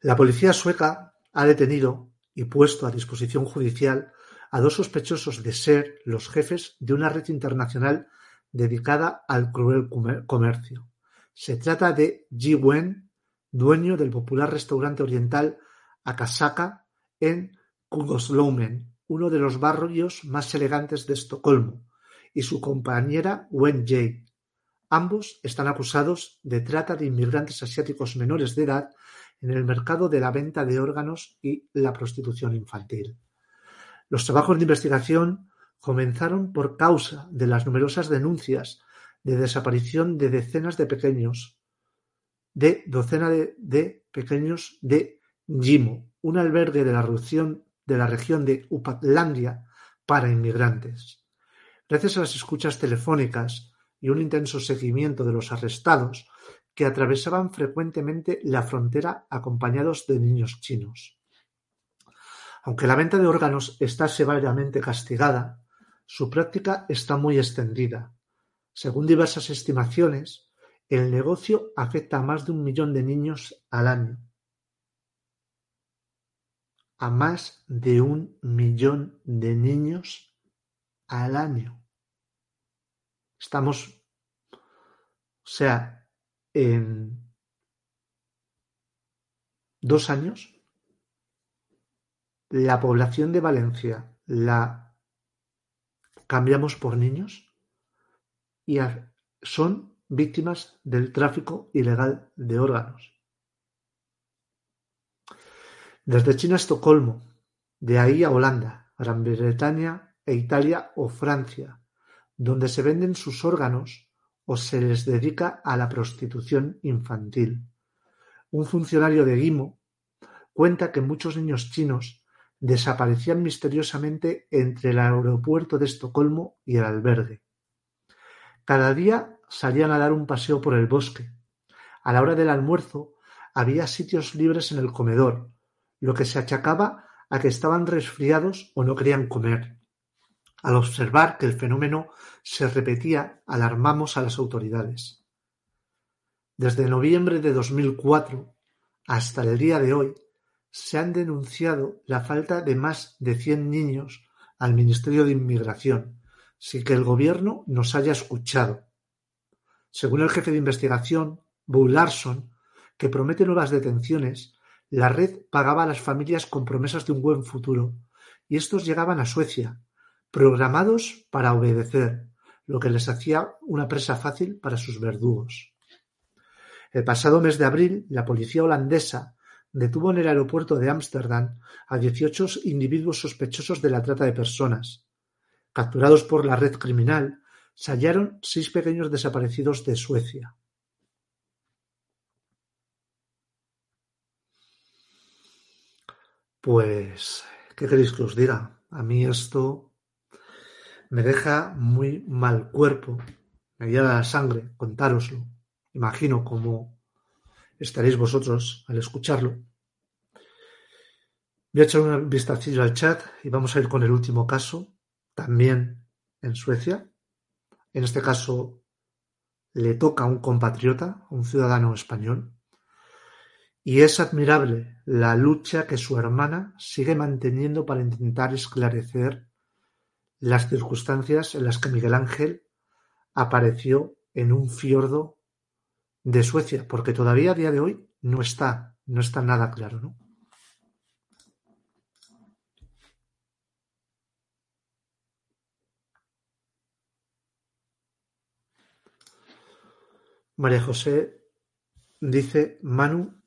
La policía sueca ha detenido y puesto a disposición judicial a dos sospechosos de ser los jefes de una red internacional dedicada al cruel comercio. Se trata de Ji Wen, dueño del popular restaurante oriental Akasaka en Kungslowmen, uno de los barrios más elegantes de Estocolmo, y su compañera Wen Jay. Ambos están acusados de trata de inmigrantes asiáticos menores de edad en el mercado de la venta de órganos y la prostitución infantil. Los trabajos de investigación comenzaron por causa de las numerosas denuncias de desaparición de decenas de pequeños, de docena de, pequeños de Gimo, un albergue de la, de la región de Upatlandia para inmigrantes. Gracias a las escuchas telefónicas y un intenso seguimiento de los arrestados que atravesaban frecuentemente la frontera acompañados de niños chinos. Aunque la venta de órganos está severamente castigada, su práctica está muy extendida. Según diversas estimaciones, el negocio afecta a más de un millón de niños al año. A más de un millón de niños al año. Estamos, o sea, en dos años, la población de Valencia la cambiamos por niños y son víctimas del tráfico ilegal de órganos. Desde China a Estocolmo, de ahí a Holanda, Gran Bretaña e Italia o Francia, donde se venden sus órganos o se les dedica a la prostitución infantil. Un funcionario de Guimo cuenta que muchos niños chinos desaparecían misteriosamente entre el aeropuerto de Estocolmo y el albergue. Cada día salían a dar un paseo por el bosque. A la hora del almuerzo había sitios libres en el comedor, lo que se achacaba a que estaban resfriados o no querían comer. Al observar que el fenómeno se repetía, alarmamos a las autoridades. Desde noviembre de 2004 hasta el día de hoy, se han denunciado la falta de más de cien niños al Ministerio de Inmigración, sin que el Gobierno nos haya escuchado. Según el jefe de investigación, Bo Larson, que promete nuevas detenciones, la red pagaba a las familias con promesas de un buen futuro, y estos llegaban a Suecia, programados para obedecer, lo que les hacía una presa fácil para sus verdugos. El pasado mes de abril, la policía holandesa detuvo en el aeropuerto de Ámsterdam a dieciocho individuos sospechosos de la trata de personas. Capturados por la red criminal, se hallaron seis pequeños desaparecidos de Suecia. Pues, ¿qué queréis que os diga? A mí esto me deja muy mal cuerpo, me lleva la sangre contároslo. Imagino cómo estaréis vosotros al escucharlo. Voy a echar un vistacillo al chat y vamos a ir con el último caso, también en Suecia. En este caso le toca a un compatriota, a un ciudadano español, y es admirable la lucha que su hermana sigue manteniendo para intentar esclarecer las circunstancias en las que Miguel Ángel apareció en un fiordo de Suecia, porque todavía a día de hoy no está, no está nada claro, ¿no? María José dice, Manu,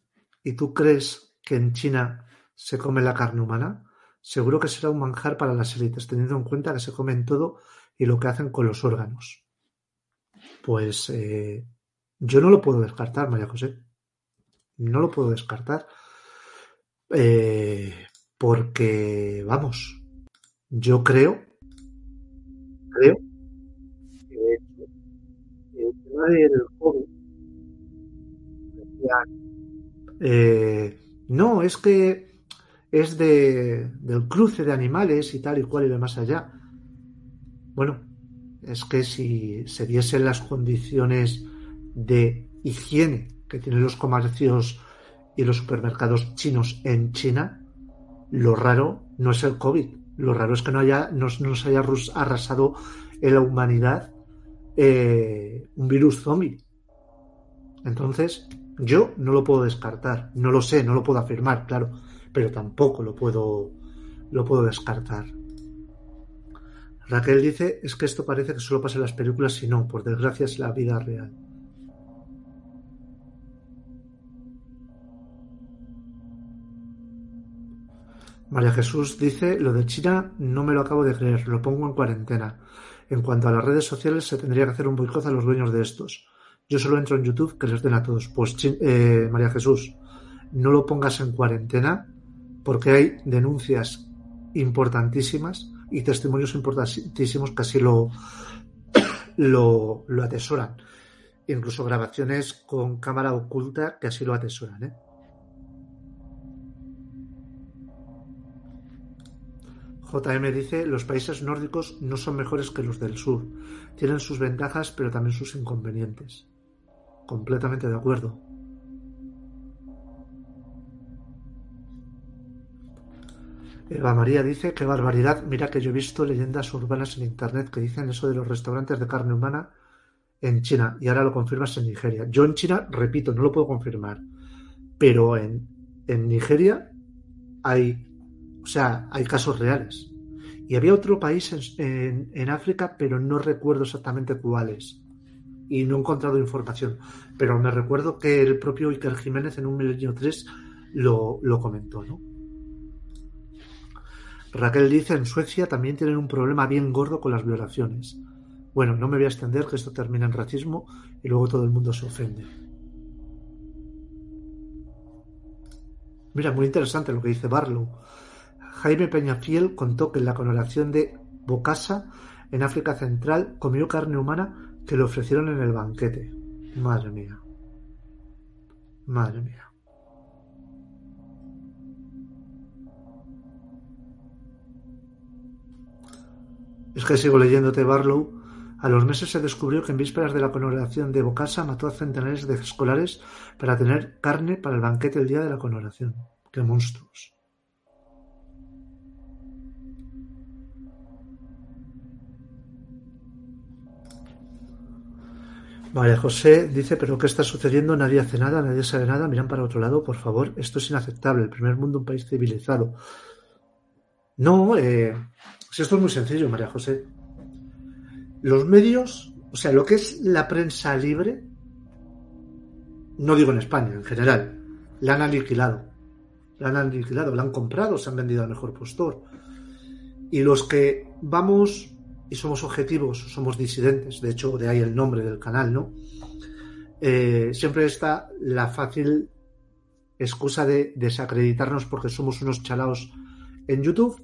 ¿y tú crees que en China se come la carne humana? Seguro que será un manjar para las élites, teniendo en cuenta que se comen todo y lo que hacen con los órganos. Pues eh, yo no lo puedo descartar, María José. No lo puedo descartar. Eh, porque, vamos, yo creo, creo que el tema del COVID, eh, no, es que es de, del cruce de animales y tal y cual y de más allá. Bueno, es que si se diesen las condiciones de higiene que tienen los comercios y los supermercados chinos en China, lo raro no es el COVID, lo raro es que no haya, nos, nos haya arrasado en la humanidad eh, un virus zombie. Entonces, yo no lo puedo descartar, no lo sé, no lo puedo afirmar, claro, pero tampoco lo puedo, lo puedo descartar. Raquel dice, es que esto parece que solo pasa en las películas y no, por desgracia es la vida real. María Jesús dice, lo de China no me lo acabo de creer, lo pongo en cuarentena. En cuanto a las redes sociales, se tendría que hacer un boicot a los dueños de estos. Yo solo entro en YouTube que les den a todos. Pues eh, María Jesús, no lo pongas en cuarentena porque hay denuncias importantísimas y testimonios importantísimos que así lo, lo, atesoran. Incluso grabaciones con cámara oculta que así lo atesoran. ¿eh? JM dice, los países nórdicos no son mejores que los del sur. Tienen sus ventajas, pero también sus inconvenientes. Completamente de acuerdo. Eva María dice, qué barbaridad, mira que yo he visto leyendas urbanas en internet que dicen eso de los restaurantes de carne humana en China y ahora lo confirmas en Nigeria. Yo en China, repito, no lo puedo confirmar, pero en, en Nigeria hay o sea, hay casos reales. Y había otro país en, África, pero no recuerdo exactamente cuáles. Y no he encontrado información. Pero me recuerdo que el propio Iker Jiménez en un milenio 3 lo, lo comentó, ¿no? Raquel dice, en Suecia también tienen un problema bien gordo con las violaciones. Bueno, no me voy a extender que esto termina en racismo y luego todo el mundo se ofende. Mira, muy interesante lo que dice Barlow. Jaime Peñafiel contó que en la coronación de Bokassa, en África Central, comió carne humana que le ofrecieron en el banquete. Madre mía. Madre mía. Es que sigo leyéndote, Barlow. A los meses se descubrió que en vísperas de la coronación de Bokassa mató a centenares de escolares para tener carne para el banquete el día de la coronación. ¡Qué monstruos! María José dice, pero ¿qué está sucediendo? Nadie hace nada, nadie sabe nada, miran para otro lado, por favor, esto es inaceptable, el primer mundo un país civilizado. No, eh, esto es muy sencillo, María José. Los medios, o sea, lo que es la prensa libre, no digo en España, en general, la han aniquilado. La han aniquilado, la han comprado, se han vendido al mejor postor. Y los que vamos y somos objetivos, somos disidentes, de hecho de ahí el nombre del canal, ¿no? Eh, siempre está la fácil excusa de desacreditarnos porque somos unos chalaos en YouTube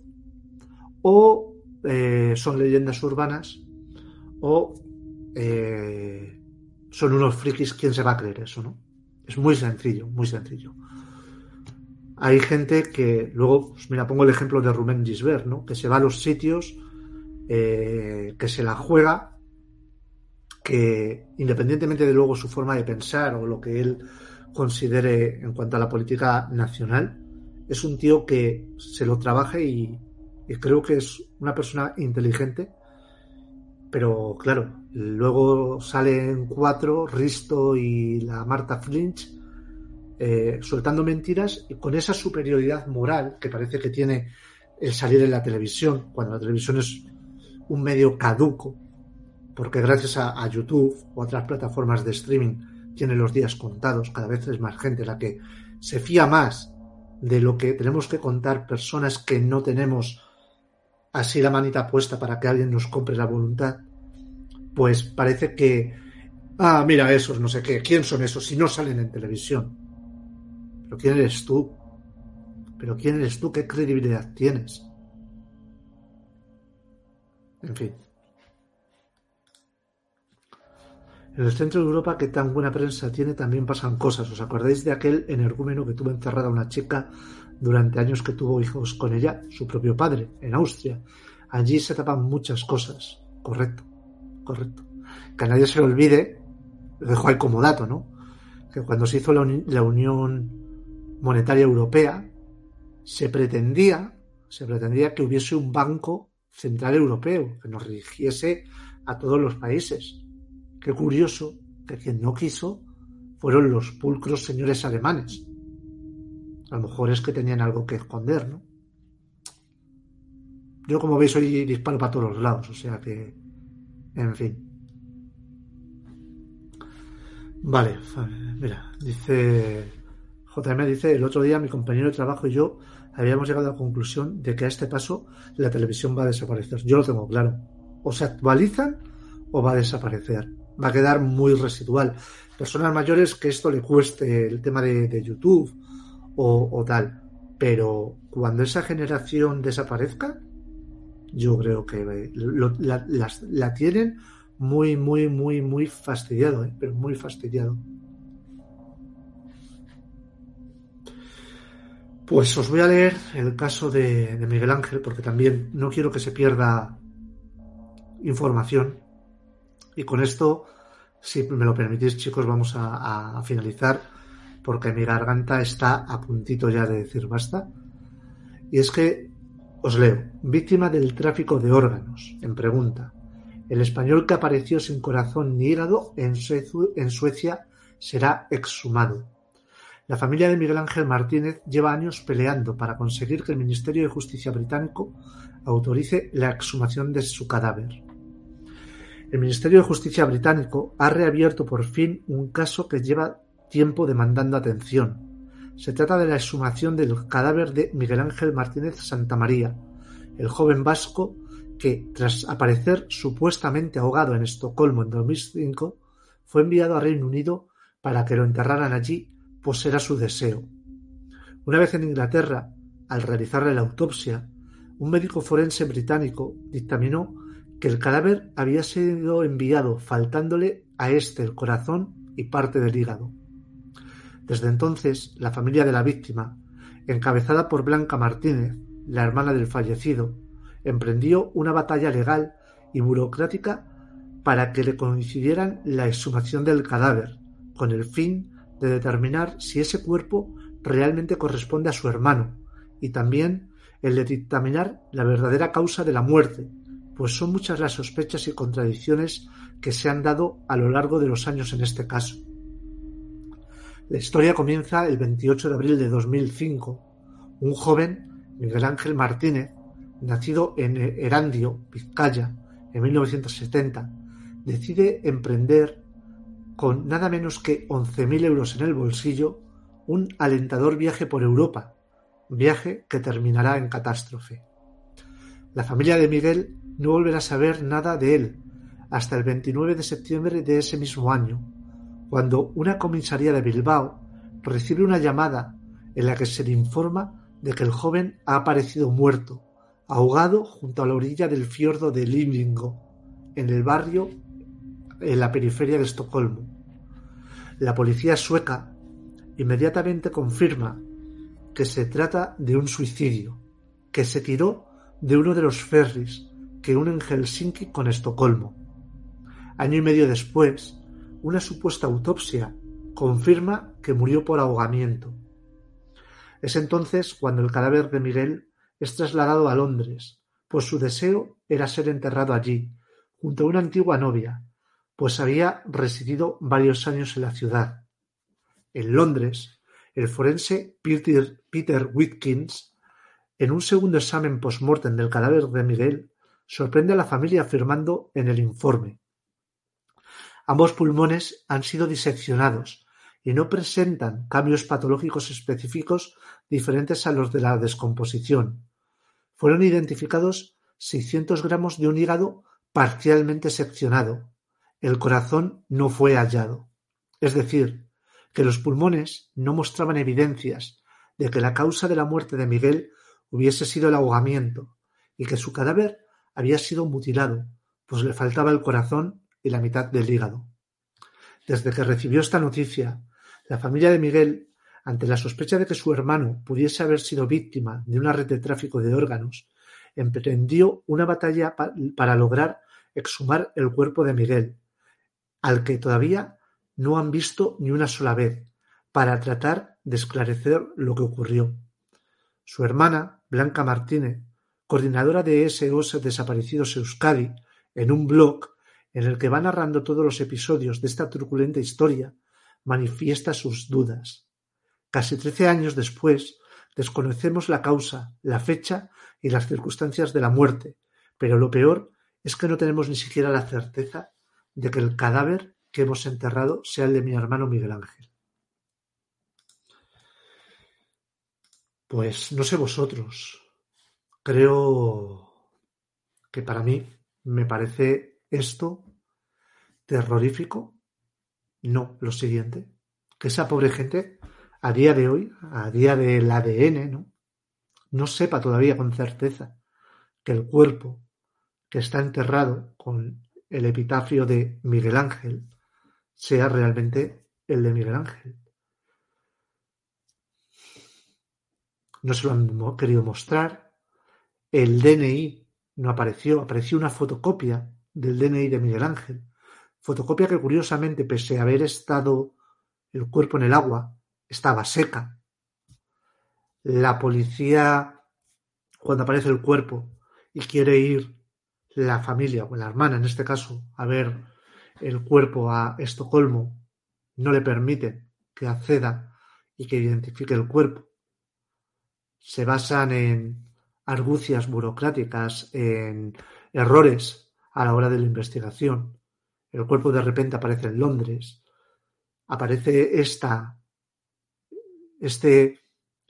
o eh, son leyendas urbanas o eh, son unos frikis, ¿quién se va a creer eso, no? Es muy sencillo, muy sencillo. Hay gente que, luego, pues mira, pongo el ejemplo de Rubén Gisbert, ¿no? Que se va a los sitios eh, que se la juega, que independientemente de luego su forma de pensar o lo que él considere en cuanto a la política nacional, es un tío que se lo trabaja y, creo que es una persona inteligente, pero claro, luego salen cuatro, Risto y la Marta Flinch, eh, soltando mentiras y con esa superioridad moral que parece que tiene el salir en la televisión, cuando la televisión es un medio caduco, porque gracias a, YouTube u otras plataformas de streaming tiene los días contados, cada vez es más gente la que se fía más de lo que tenemos que contar personas que no tenemos así la manita puesta para que alguien nos compre la voluntad, pues parece que, ah, mira, esos, no sé qué, ¿quién son esos si no salen en televisión? Pero ¿quién eres tú? ¿Pero quién eres tú? ¿Qué credibilidad tienes? En fin. En el centro de Europa, que tan buena prensa tiene, también pasan cosas. ¿Os acordáis de aquel energúmeno que tuvo encerrada una chica durante años que tuvo hijos con ella, su propio padre, en Austria? Allí se tapan muchas cosas. Correcto, correcto. Que nadie se olvide, lo dejo ahí como dato, ¿no? Que cuando se hizo la, la Unión Monetaria Europea, se pretendía, se pretendía que hubiese un banco central europeo, que nos rigiese a todos los países. Qué curioso que quien no quiso fueron los pulcros señores alemanes. A lo mejor es que tenían algo que esconder, ¿no? Yo, como veis, hoy disparo para todos los lados, o sea que, en fin. Vale, mira, dice JM, dice, el otro día mi compañero de trabajo y yo habíamos llegado a la conclusión de que a este paso la televisión va a desaparecer. Yo lo tengo claro. O se actualizan o va a desaparecer. Va a quedar muy residual. Personas mayores que esto le cueste el tema de, YouTube o, tal. Pero cuando esa generación desaparezca, yo creo que la, tienen muy, muy, muy, muy fastidiado, ¿eh? pero muy fastidiado. Pues os voy a leer el caso de, Miguel Ángel, porque también no quiero que se pierda información. Y con esto, si me lo permitís, chicos, vamos a, finalizar, porque mi garganta está a puntito ya de decir basta. Y es que, os leo, víctima del tráfico de órganos, en pregunta. El español que apareció sin corazón ni hígado en Suecia será exhumado. La familia de Miguel Ángel Martínez lleva años peleando para conseguir que el Ministerio de Justicia británico autorice la exhumación de su cadáver. El Ministerio de Justicia británico ha reabierto por fin un caso que lleva tiempo demandando atención. Se trata de la exhumación del cadáver de Miguel Ángel Martínez Santamaría, el joven vasco que, tras aparecer supuestamente ahogado en Estocolmo en 2005, fue enviado a Reino Unido para que lo enterraran allí pues era su deseo. Una vez en Inglaterra, al realizarle la autopsia, un médico forense británico dictaminó que el cadáver había sido enviado faltándole a este el corazón y parte del hígado. Desde entonces, la familia de la víctima, encabezada por Blanca Martínez, la hermana del fallecido, emprendió una batalla legal y burocrática para que le coincidieran la exhumación del cadáver, con el fin de determinar si ese cuerpo realmente corresponde a su hermano y también el de dictaminar la verdadera causa de la muerte, pues son muchas las sospechas y contradicciones que se han dado a lo largo de los años en este caso. La historia comienza el 28 de abril de 2005. Un joven, Miguel Ángel Martínez, nacido en Erandio, Vizcaya, en 1970, decide emprender con nada menos que 11.000 euros en el bolsillo, un alentador viaje por Europa, viaje que terminará en catástrofe. La familia de Miguel no volverá a saber nada de él hasta el 29 de septiembre de ese mismo año, cuando una comisaría de Bilbao recibe una llamada en la que se le informa de que el joven ha aparecido muerto, ahogado junto a la orilla del fiordo de Limlingo, en el barrio en la periferia de Estocolmo. La policía sueca inmediatamente confirma que se trata de un suicidio, que se tiró de uno de los ferries que unen Helsinki con Estocolmo. Año y medio después, una supuesta autopsia confirma que murió por ahogamiento. Es entonces cuando el cadáver de Miguel es trasladado a Londres, pues su deseo era ser enterrado allí, junto a una antigua novia, pues había residido varios años en la ciudad. En Londres, el forense Peter, Peter Whitkins, en un segundo examen post-mortem del cadáver de Miguel, sorprende a la familia afirmando en el informe Ambos pulmones han sido diseccionados y no presentan cambios patológicos específicos diferentes a los de la descomposición. Fueron identificados 600 gramos de un hígado parcialmente seccionado, el corazón no fue hallado, es decir, que los pulmones no mostraban evidencias de que la causa de la muerte de Miguel hubiese sido el ahogamiento y que su cadáver había sido mutilado, pues le faltaba el corazón y la mitad del hígado. Desde que recibió esta noticia, la familia de Miguel, ante la sospecha de que su hermano pudiese haber sido víctima de una red de tráfico de órganos, emprendió una batalla para lograr exhumar el cuerpo de Miguel, al que todavía no han visto ni una sola vez, para tratar de esclarecer lo que ocurrió. Su hermana, Blanca Martínez, coordinadora de SOS Desaparecidos Euskadi, en un blog en el que va narrando todos los episodios de esta truculenta historia, manifiesta sus dudas. Casi trece años después, desconocemos la causa, la fecha y las circunstancias de la muerte, pero lo peor es que no tenemos ni siquiera la certeza de que el cadáver que hemos enterrado sea el de mi hermano Miguel Ángel. Pues no sé vosotros, creo que para mí me parece esto terrorífico. No, lo siguiente, que esa pobre gente a día de hoy, a día del ADN, ¿no? no sepa todavía con certeza que el cuerpo que está enterrado con el epitafio de Miguel Ángel sea realmente el de Miguel Ángel. No se lo han querido mostrar. El DNI no apareció, apareció una fotocopia del DNI de Miguel Ángel. Fotocopia que curiosamente, pese a haber estado el cuerpo en el agua, estaba seca. La policía, cuando aparece el cuerpo y quiere ir la familia, o la hermana en este caso, a ver el cuerpo a Estocolmo, no le permite que acceda y que identifique el cuerpo. Se basan en argucias burocráticas, en errores a la hora de la investigación. El cuerpo de repente aparece en Londres. Aparece esta, este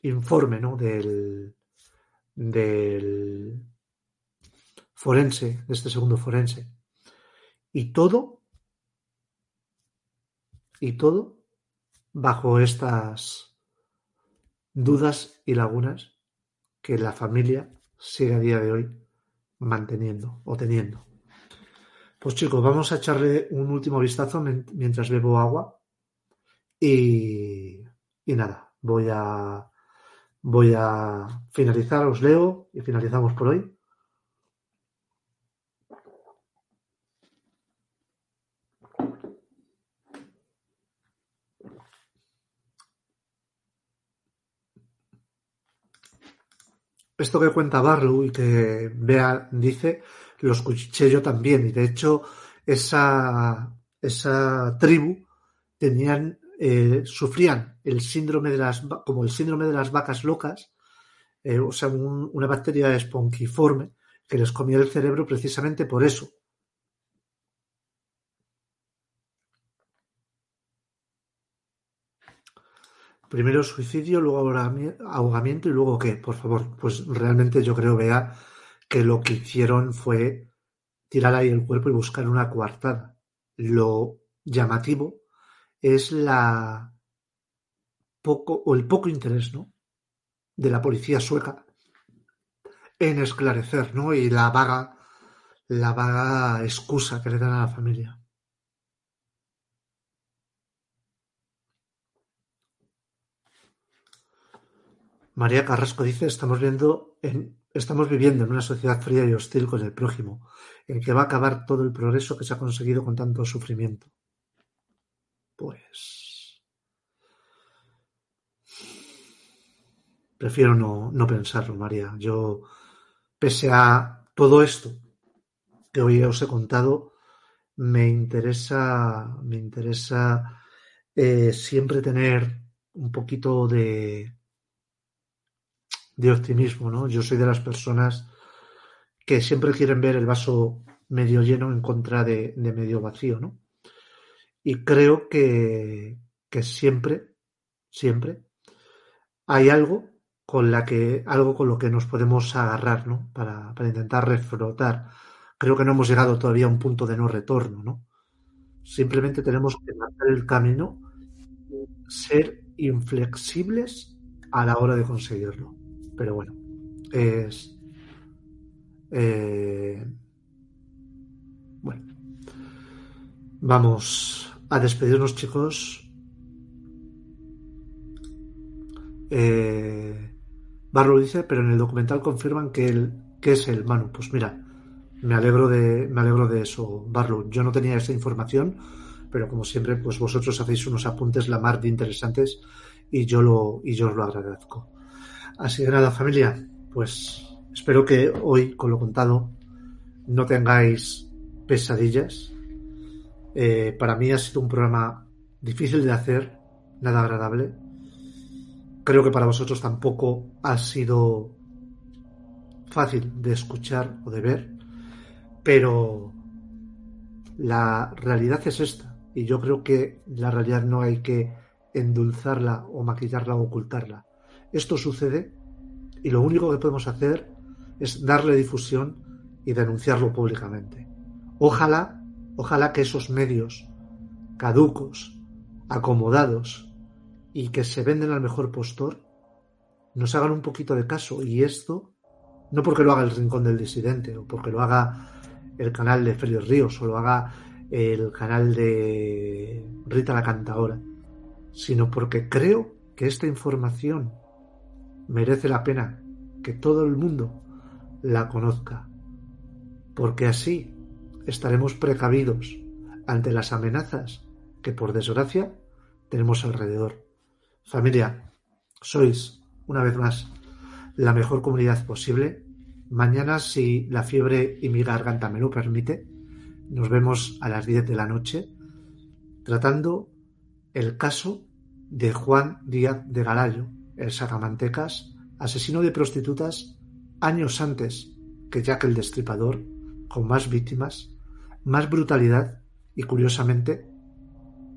informe ¿no? del, del forense, de este segundo forense. Y todo, y todo bajo estas dudas y lagunas que la familia sigue a día de hoy manteniendo o teniendo. Pues chicos, vamos a echarle un último vistazo mientras bebo agua y, y nada, voy a voy a finalizar, os leo y finalizamos por hoy. esto que cuenta Barlow y que Bea dice, lo escuché yo también. Y de hecho, esa, esa tribu tenían, eh, sufrían el síndrome de las, como el síndrome de las vacas locas, eh, o sea, una bacteria esponquiforme que les comía el cerebro precisamente por eso, Primero suicidio, luego ahogamiento y luego qué, por favor. Pues realmente yo creo, vea que lo que hicieron fue tirar ahí el cuerpo y buscar una coartada. Lo llamativo es la poco o el poco interés, ¿no? De la policía sueca en esclarecer, ¿no? Y la vaga, la vaga excusa que le dan a la familia. María Carrasco dice, estamos viendo en, estamos viviendo en una sociedad fría y hostil con el prójimo, en que va a acabar todo el progreso que se ha conseguido con tanto sufrimiento. Pues prefiero no, no pensarlo, María. Yo, pese a todo esto que hoy os he contado, me interesa, me interesa eh, siempre tener un poquito de, de optimismo, ¿no? Yo soy de las personas que siempre quieren ver el vaso medio lleno en contra de, medio vacío, ¿no? Y creo que, que, siempre, siempre hay algo con la que, algo con lo que nos podemos agarrar, ¿no? Para, para intentar refrotar. Creo que no hemos llegado todavía a un punto de no retorno, ¿no? Simplemente tenemos que marcar el camino, ser inflexibles a la hora de conseguirlo. Pero bueno, es... Eh, bueno, vamos a despedirnos chicos. Eh, Barro dice, pero en el documental confirman que, que es el Manu. Pues mira, me alegro de, me alegro de eso, Barlow. Yo no tenía esa información, pero como siempre, pues vosotros hacéis unos apuntes la mar de interesantes y yo lo, y yo os lo agradezco. Así que nada, familia, pues espero que hoy, con lo contado, no tengáis pesadillas. Eh, para mí ha sido un programa difícil de hacer, nada agradable. Creo que para vosotros tampoco ha sido fácil de escuchar o de ver, pero la realidad es esta. Y yo creo que la realidad no hay que endulzarla o maquillarla o ocultarla. Esto sucede y lo único que podemos hacer es darle difusión y denunciarlo públicamente. Ojalá, ojalá que esos medios caducos, acomodados y que se venden al mejor postor, nos hagan un poquito de caso. Y esto, no porque lo haga el Rincón del Disidente o porque lo haga el canal de Félix Ríos o lo haga el canal de Rita la Cantadora, sino porque creo que esta información merece la pena que todo el mundo la conozca, porque así estaremos precavidos ante las amenazas que por desgracia tenemos alrededor. Familia, sois, una vez más, la mejor comunidad posible. Mañana, si la fiebre y mi garganta me lo permite, nos vemos a las 10 de la noche tratando el caso de Juan Díaz de Galayo, el sacamantecas, asesino de prostitutas años antes que Jack el Destripador, con más víctimas, más brutalidad y, curiosamente,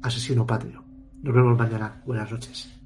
asesino patrio. Nos vemos mañana. Buenas noches.